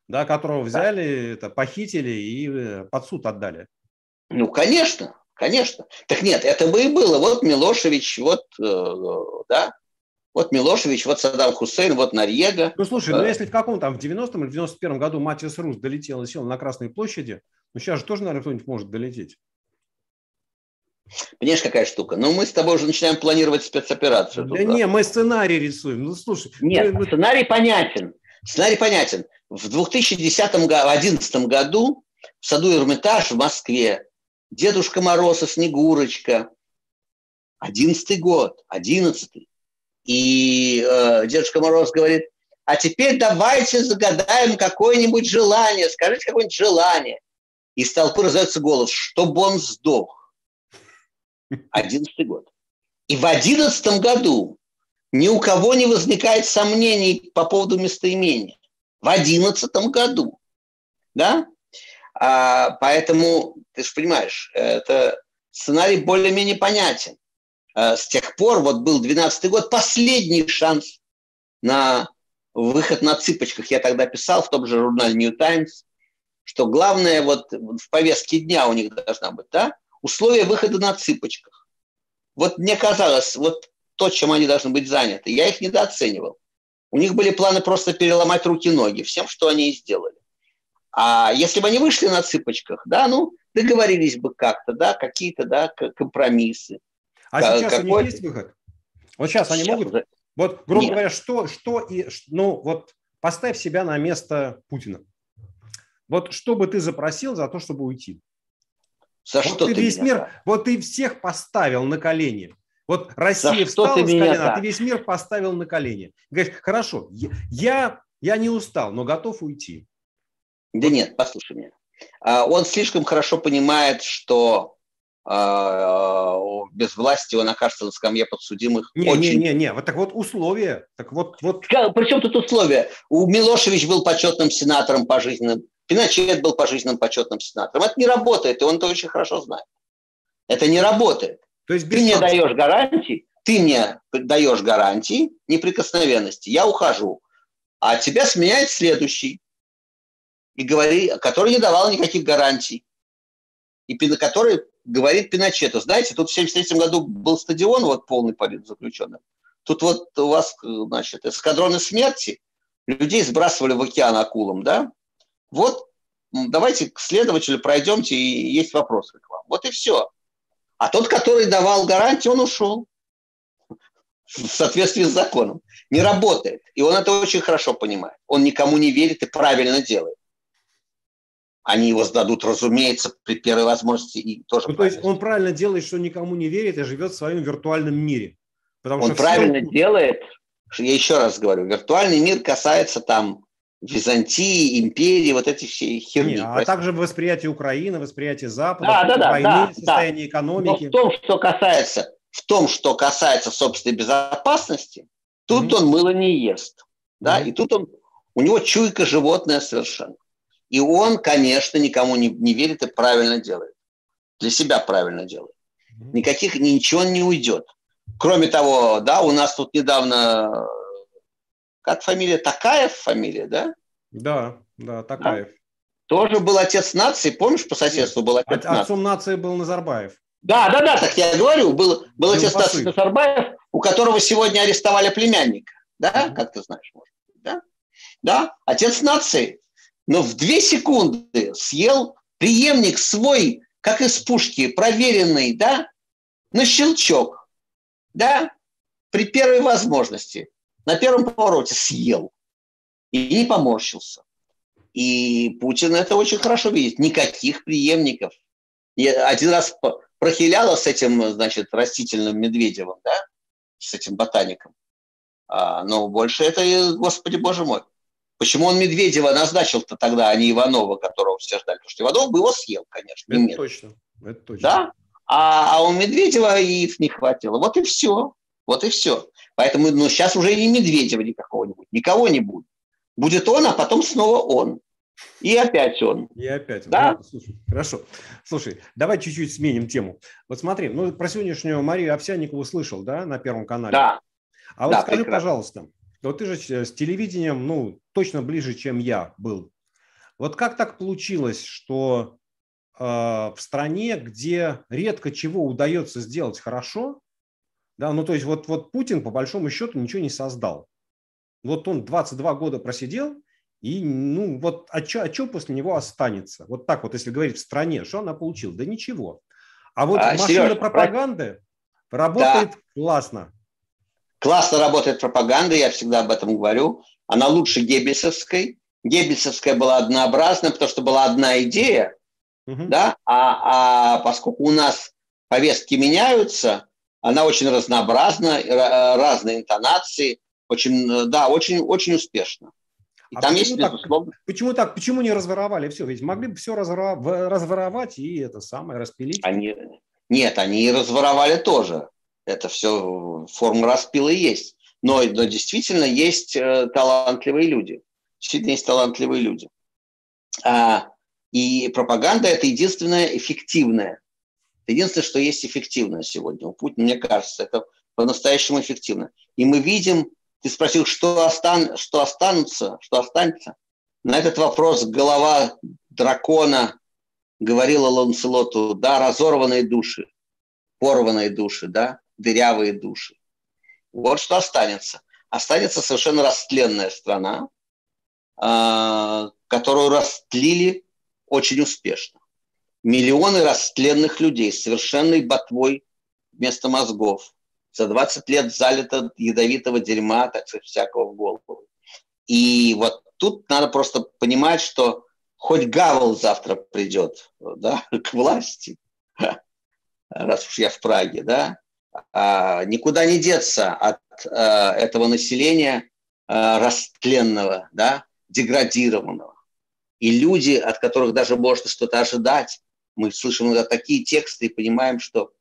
да, которого взяли, это, похитили и э, под суд отдали. Ну, конечно, конечно. Так нет, это бы и было. Вот Милошевич, вот, э, да, вот Милошевич, вот Саддам Хусейн, вот Нарьега. Ну, слушай, ну если в каком там, в 90-м или в 91-м году Матис Рус долетел и сел на Красной площади, ну сейчас же тоже, наверное, кто-нибудь может долететь. Понимаешь, какая штука? Ну, мы с тобой уже начинаем планировать спецоперацию. Да не, мы сценарий рисуем. Ну, слушай. Нет, мы... сценарий понятен. Сценарий понятен. В 2010-2011 году в саду Эрмитаж в Москве Дедушка Мороз и Снегурочка. Одиннадцатый год, одиннадцатый. И э, Дедушка Мороз говорит, а теперь давайте загадаем какое-нибудь желание, скажите какое-нибудь желание. И из толпы раздается голос, чтобы он сдох. Одиннадцатый год. И в одиннадцатом году ни у кого не возникает сомнений по поводу местоимения. В одиннадцатом году. Да? А, поэтому, ты же понимаешь, это сценарий более-менее понятен. А, с тех пор, вот был 12 год, последний шанс на выход на цыпочках. Я тогда писал в том же журнале New Times, что главное вот в повестке дня у них должна быть, да, условия выхода на цыпочках. Вот мне казалось, вот то, чем они должны быть заняты, я их недооценивал. У них были планы просто переломать руки-ноги всем, что они и сделали. А если бы они вышли на цыпочках, да, ну, договорились бы как-то, да, какие-то, да, компромиссы. А сейчас Какой... у них есть выход? Вот сейчас, сейчас они могут, уже... вот, грубо Нет. говоря, что, что и, ну, вот поставь себя на место Путина. Вот что бы ты запросил за то, чтобы уйти? За вот что ты, ты весь мир, вот ты всех поставил на колени. Вот Россия встала с колена, а ты весь мир поставил на колени. Говоришь, хорошо, я, я не устал, но готов уйти. Да нет, послушай меня. А, он слишком хорошо понимает, что а, без власти он окажется на скамье подсудимых. Не, очень... не, не, не. Вот так вот условия. Так вот, вот. Причем тут условия? У Милошевич был почетным сенатором пожизненным, Пиночет был пожизненным почетным сенатором. Это не работает, и он это очень хорошо знает. Это не работает. То есть ты мне даешь гарантии, ты мне даешь гарантии неприкосновенности, я ухожу, а тебя сменяет следующий и говори, который не давал никаких гарантий, и который говорит Пиночету, знаете, тут в 1973 году был стадион вот полный политзаключенных, тут вот у вас, значит, эскадроны смерти, людей сбрасывали в океан акулам, да, вот давайте к следователю пройдемте, и есть вопросы к вам. Вот и все. А тот, который давал гарантии, он ушел в соответствии с законом. Не работает. И он это очень хорошо понимает. Он никому не верит и правильно делает они его сдадут, разумеется, при первой возможности. И тоже ну, то есть он правильно делает, что никому не верит и живет в своем виртуальном мире. Потому он что правильно все... делает, я еще раз говорю, виртуальный мир касается там Византии, империи, вот эти все херни. Не, а также восприятие Украины, восприятие Запада, да, да, войны, да, состояние да. экономики. Но в том, что касается, в том, что касается собственной безопасности, тут mm-hmm. он мыло не ест. Да? Mm-hmm. И тут он, у него чуйка животное совершенно. И он, конечно, никому не, не верит и правильно делает. Для себя правильно делает. Никаких, ничего не уйдет. Кроме того, да, у нас тут недавно, как фамилия, Такаев фамилия, да? Да, да, Такаев. Да? Тоже был отец нации, помнишь, по соседству был отец нации? Отцом нации был Назарбаев. Да, да, да, так я говорю, был, был отец нации Назарбаев, у которого сегодня арестовали племянника, да, как ты знаешь, может быть, да? Да, отец нации но в две секунды съел преемник свой, как из пушки, проверенный, да, на щелчок, да, при первой возможности, на первом повороте съел и не поморщился. И Путин это очень хорошо видит. Никаких преемников. Я один раз прохиляла с этим, значит, растительным Медведевым, да, с этим ботаником. А, но больше это, господи, боже мой. Почему он Медведева назначил-то тогда, а не Иванова, которого все ждали? Потому что Иванов бы его съел, конечно. Это точно. Это точно. Да? А, а у Медведева их не хватило. Вот и все. Вот и все. Поэтому ну, сейчас уже и Медведева никакого не будет. Никого не будет. Будет он, а потом снова он. И опять он. И опять. Да? Ну, слушай, хорошо. Слушай, давай чуть-чуть сменим тему. Вот смотри, ну про сегодняшнюю Марию Овсянникову слышал, да, на Первом канале? Да. А вот да, скажи, прекрасно. пожалуйста, вот ты же с телевидением, ну, точно ближе, чем я был. Вот как так получилось, что э, в стране, где редко чего удается сделать хорошо, да, ну, то есть вот, вот Путин, по большому счету, ничего не создал. Вот он 22 года просидел, и, ну, вот, а что а после него останется? Вот так вот, если говорить в стране, что она получила? Да ничего. А вот а, машина Сереж, пропаганды про... работает да. классно. Классно работает пропаганда, я всегда об этом говорю. Она лучше Геббельсовской. Геббельсовская была однообразна, потому что была одна идея, угу. да, а, а поскольку у нас повестки меняются, она очень разнообразна, разные интонации, очень, да, очень, очень успешно. И а там есть, так, Почему так? Почему не разворовали все? Ведь могли бы все разворовать и это самое распилить. Они, нет, они разворовали тоже. Это все форма распила есть. Но, но действительно есть э, талантливые люди. Действительно есть талантливые люди. А, и пропаганда – это единственное эффективное. Единственное, что есть эффективное сегодня. У Путина, мне кажется, это по-настоящему эффективно. И мы видим, ты спросил, что, остан, что останутся, что останется. На этот вопрос голова дракона говорила Ланселоту, да, разорванные души, порванные души, да, дырявые души. Вот что останется. Останется совершенно растленная страна, а, которую растлили очень успешно. Миллионы растленных людей с совершенной ботвой вместо мозгов. За 20 лет залито ядовитого дерьма, так сказать, всякого в голову. И вот тут надо просто понимать, что хоть Гавел завтра придет да, к власти, раз уж я в Праге, да, а, никуда не деться от а, этого населения а, растленного, да, деградированного. И люди, от которых даже можно что-то ожидать, мы слышим иногда такие тексты и понимаем, что...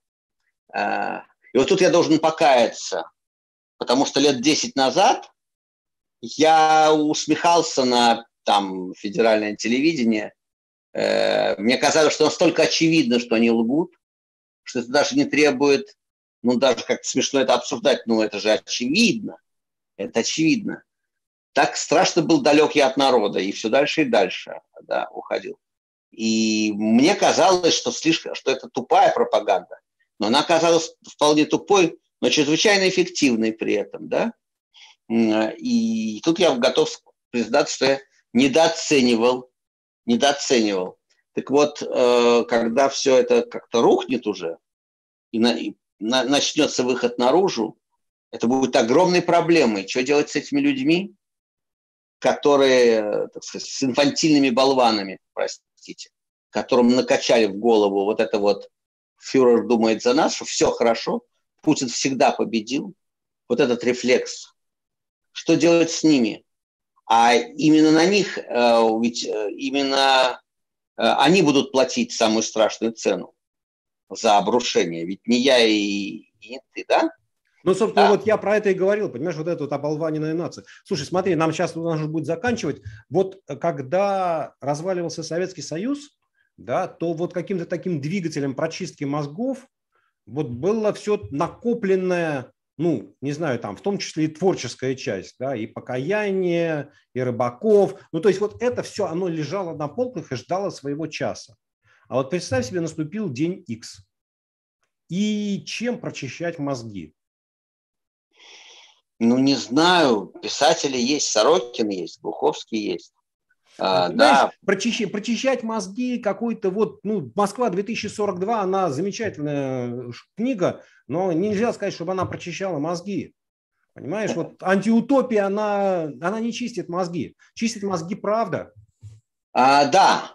И вот тут я должен покаяться, потому что лет 10 назад я усмехался на там федеральное телевидение. Э, мне казалось, что настолько очевидно, что они лгут, что это даже не требует ну, даже как-то смешно это обсуждать, но это же очевидно. Это очевидно. Так страшно был далек я от народа, и все дальше и дальше да, уходил. И мне казалось, что, слишком, что это тупая пропаганда. Но она оказалась вполне тупой, но чрезвычайно эффективной при этом. Да? И тут я готов признаться, что я недооценивал, недооценивал. Так вот, э, когда все это как-то рухнет уже, и начнется выход наружу, это будет огромной проблемой. Что делать с этими людьми, которые, так сказать, с инфантильными болванами, простите, которым накачали в голову вот это вот фюрер думает за нас, что все хорошо, Путин всегда победил, вот этот рефлекс. Что делать с ними? А именно на них, э, ведь э, именно э, они будут платить самую страшную цену за обрушение. Ведь не я и, и не ты, да? Ну, собственно, да. вот я про это и говорил, понимаешь, вот эта вот оболваненная нация. Слушай, смотри, нам сейчас нужно будет заканчивать. Вот когда разваливался Советский Союз, да, то вот каким-то таким двигателем прочистки мозгов вот было все накопленное, ну, не знаю, там, в том числе и творческая часть, да, и покаяние, и рыбаков. Ну, то есть вот это все, оно лежало на полках и ждало своего часа. А вот представь себе, наступил день X. И чем прочищать мозги? Ну, не знаю. Писатели есть, Сорокин есть, Буховский есть. А, да. Прочищать, прочищать мозги какой-то вот, ну, Москва 2042, она замечательная книга, но нельзя сказать, чтобы она прочищала мозги. Понимаешь, вот антиутопия, она, она не чистит мозги. Чистит мозги правда. А, да,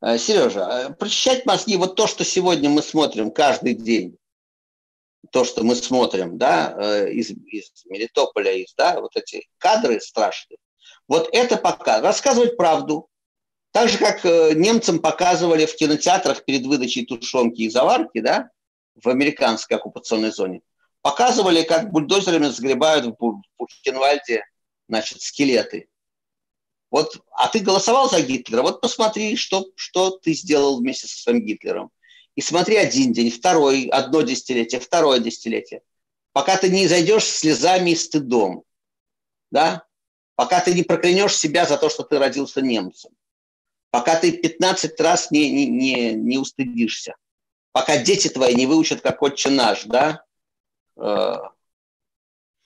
э, Сережа, э, прочищать мозги, вот то, что сегодня мы смотрим каждый день, то, что мы смотрим, да, э, из, из Мелитополя, из, да, вот эти кадры страшные, вот это пока рассказывать правду, так же, как немцам показывали в кинотеатрах перед выдачей тушенки и заварки, да, в американской оккупационной зоне, показывали, как бульдозерами сгребают в Бухенвальде значит, скелеты. Вот, а ты голосовал за Гитлера, вот посмотри, что, что ты сделал вместе со своим Гитлером. И смотри один день, второй, одно десятилетие, второе десятилетие. Пока ты не зайдешь слезами и стыдом, да? пока ты не проклянешь себя за то, что ты родился немцем, пока ты 15 раз не, не, не, не устыдишься, пока дети твои не выучат, как отче наш, да, Э,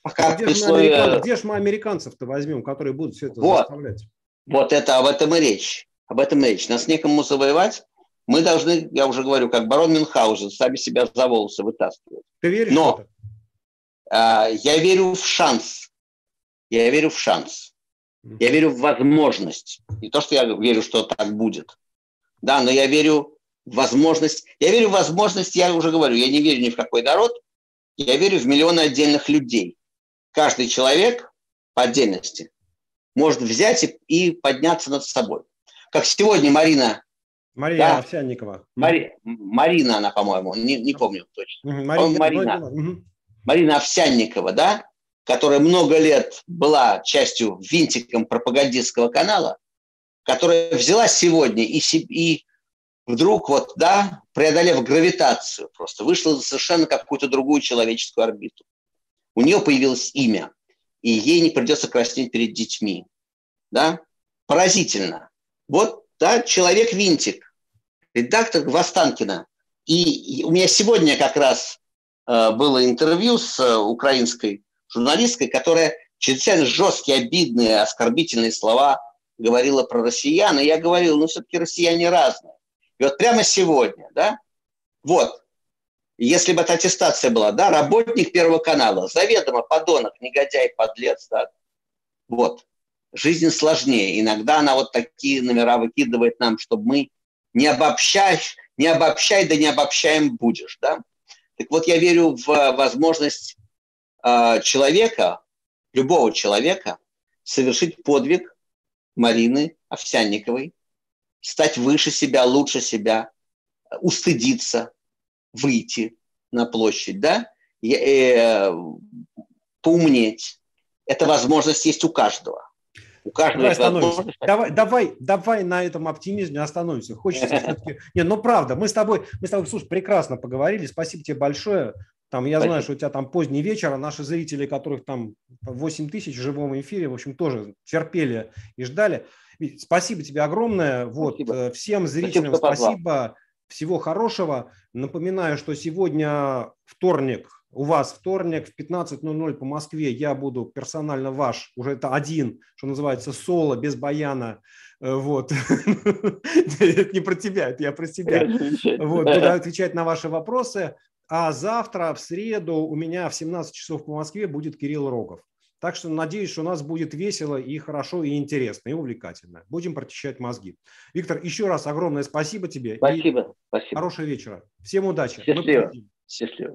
пока где, же мы, американ... где же мы американцев-то возьмем, которые будут все это вот, заставлять? Вот это об этом и речь. Об этом и речь. Нас некому завоевать. Мы должны, я уже говорю, как барон Мюнхгаузен, сами себя за волосы вытаскивать. Ты веришь Но в это? А, я верю в шанс. Я верю в шанс. Я верю в возможность. Не то, что я верю, что так будет. Да, но я верю в возможность. Я верю в возможность, я уже говорю, я не верю ни в какой народ, я верю в миллионы отдельных людей. Каждый человек по отдельности может взять и, и подняться над собой. Как сегодня Марина... Мария да? Овсянникова. Мари, Марина она, по-моему, не, не помню точно. Марина, Марина, угу. Марина Овсянникова, да? которая много лет была частью винтиком пропагандистского канала, которая взяла сегодня и, и вдруг вот, да, преодолев гравитацию, просто вышла за совершенно какую-то другую человеческую орбиту. У нее появилось имя, и ей не придется краснеть перед детьми. Да? Поразительно. Вот, да, человек-винтик, редактор Гвостанкина. И у меня сегодня как раз э, было интервью с э, украинской журналисткой, которая чрезвычайно жесткие, обидные, оскорбительные слова говорила про россиян. И я говорил, ну, все-таки россияне разные. И вот прямо сегодня, да, вот, если бы эта аттестация была, да, работник Первого канала, заведомо подонок, негодяй, подлец, да, вот, жизнь сложнее. Иногда она вот такие номера выкидывает нам, чтобы мы не обобщай, не обобщай, да не обобщаем будешь, да. Так вот, я верю в возможность э, человека, любого человека, совершить подвиг Марины Овсянниковой, стать выше себя, лучше себя, устыдиться, выйти на площадь, да, и, э, поумнеть. Эта возможность есть у каждого. У каждого давай, давай, давай, давай на этом оптимизме остановимся. Хочется все-таки... Не, ну правда, мы с тобой, мы с тобой, слушай, прекрасно поговорили. Спасибо тебе большое. Там, я Спасибо. знаю, что у тебя там поздний вечер, а наши зрители, которых там 8 тысяч в живом эфире, в общем, тоже терпели и ждали. Спасибо тебе огромное. Вот, спасибо. Э, всем зрителям спасибо, спасибо. Всего хорошего. Напоминаю, что сегодня вторник, у вас вторник в 15.00 по Москве я буду персонально ваш, уже это один, что называется, соло, без баяна. Э, вот. Это не про тебя, это я про себя. Вот, буду отвечать на ваши вопросы. А завтра, в среду, у меня в 17 часов по Москве будет Кирилл Рогов. Так что надеюсь, что у нас будет весело и хорошо, и интересно, и увлекательно. Будем прочищать мозги. Виктор, еще раз огромное спасибо тебе. Спасибо. спасибо. Хорошего вечера. Всем удачи. Счастливо. Счастливо.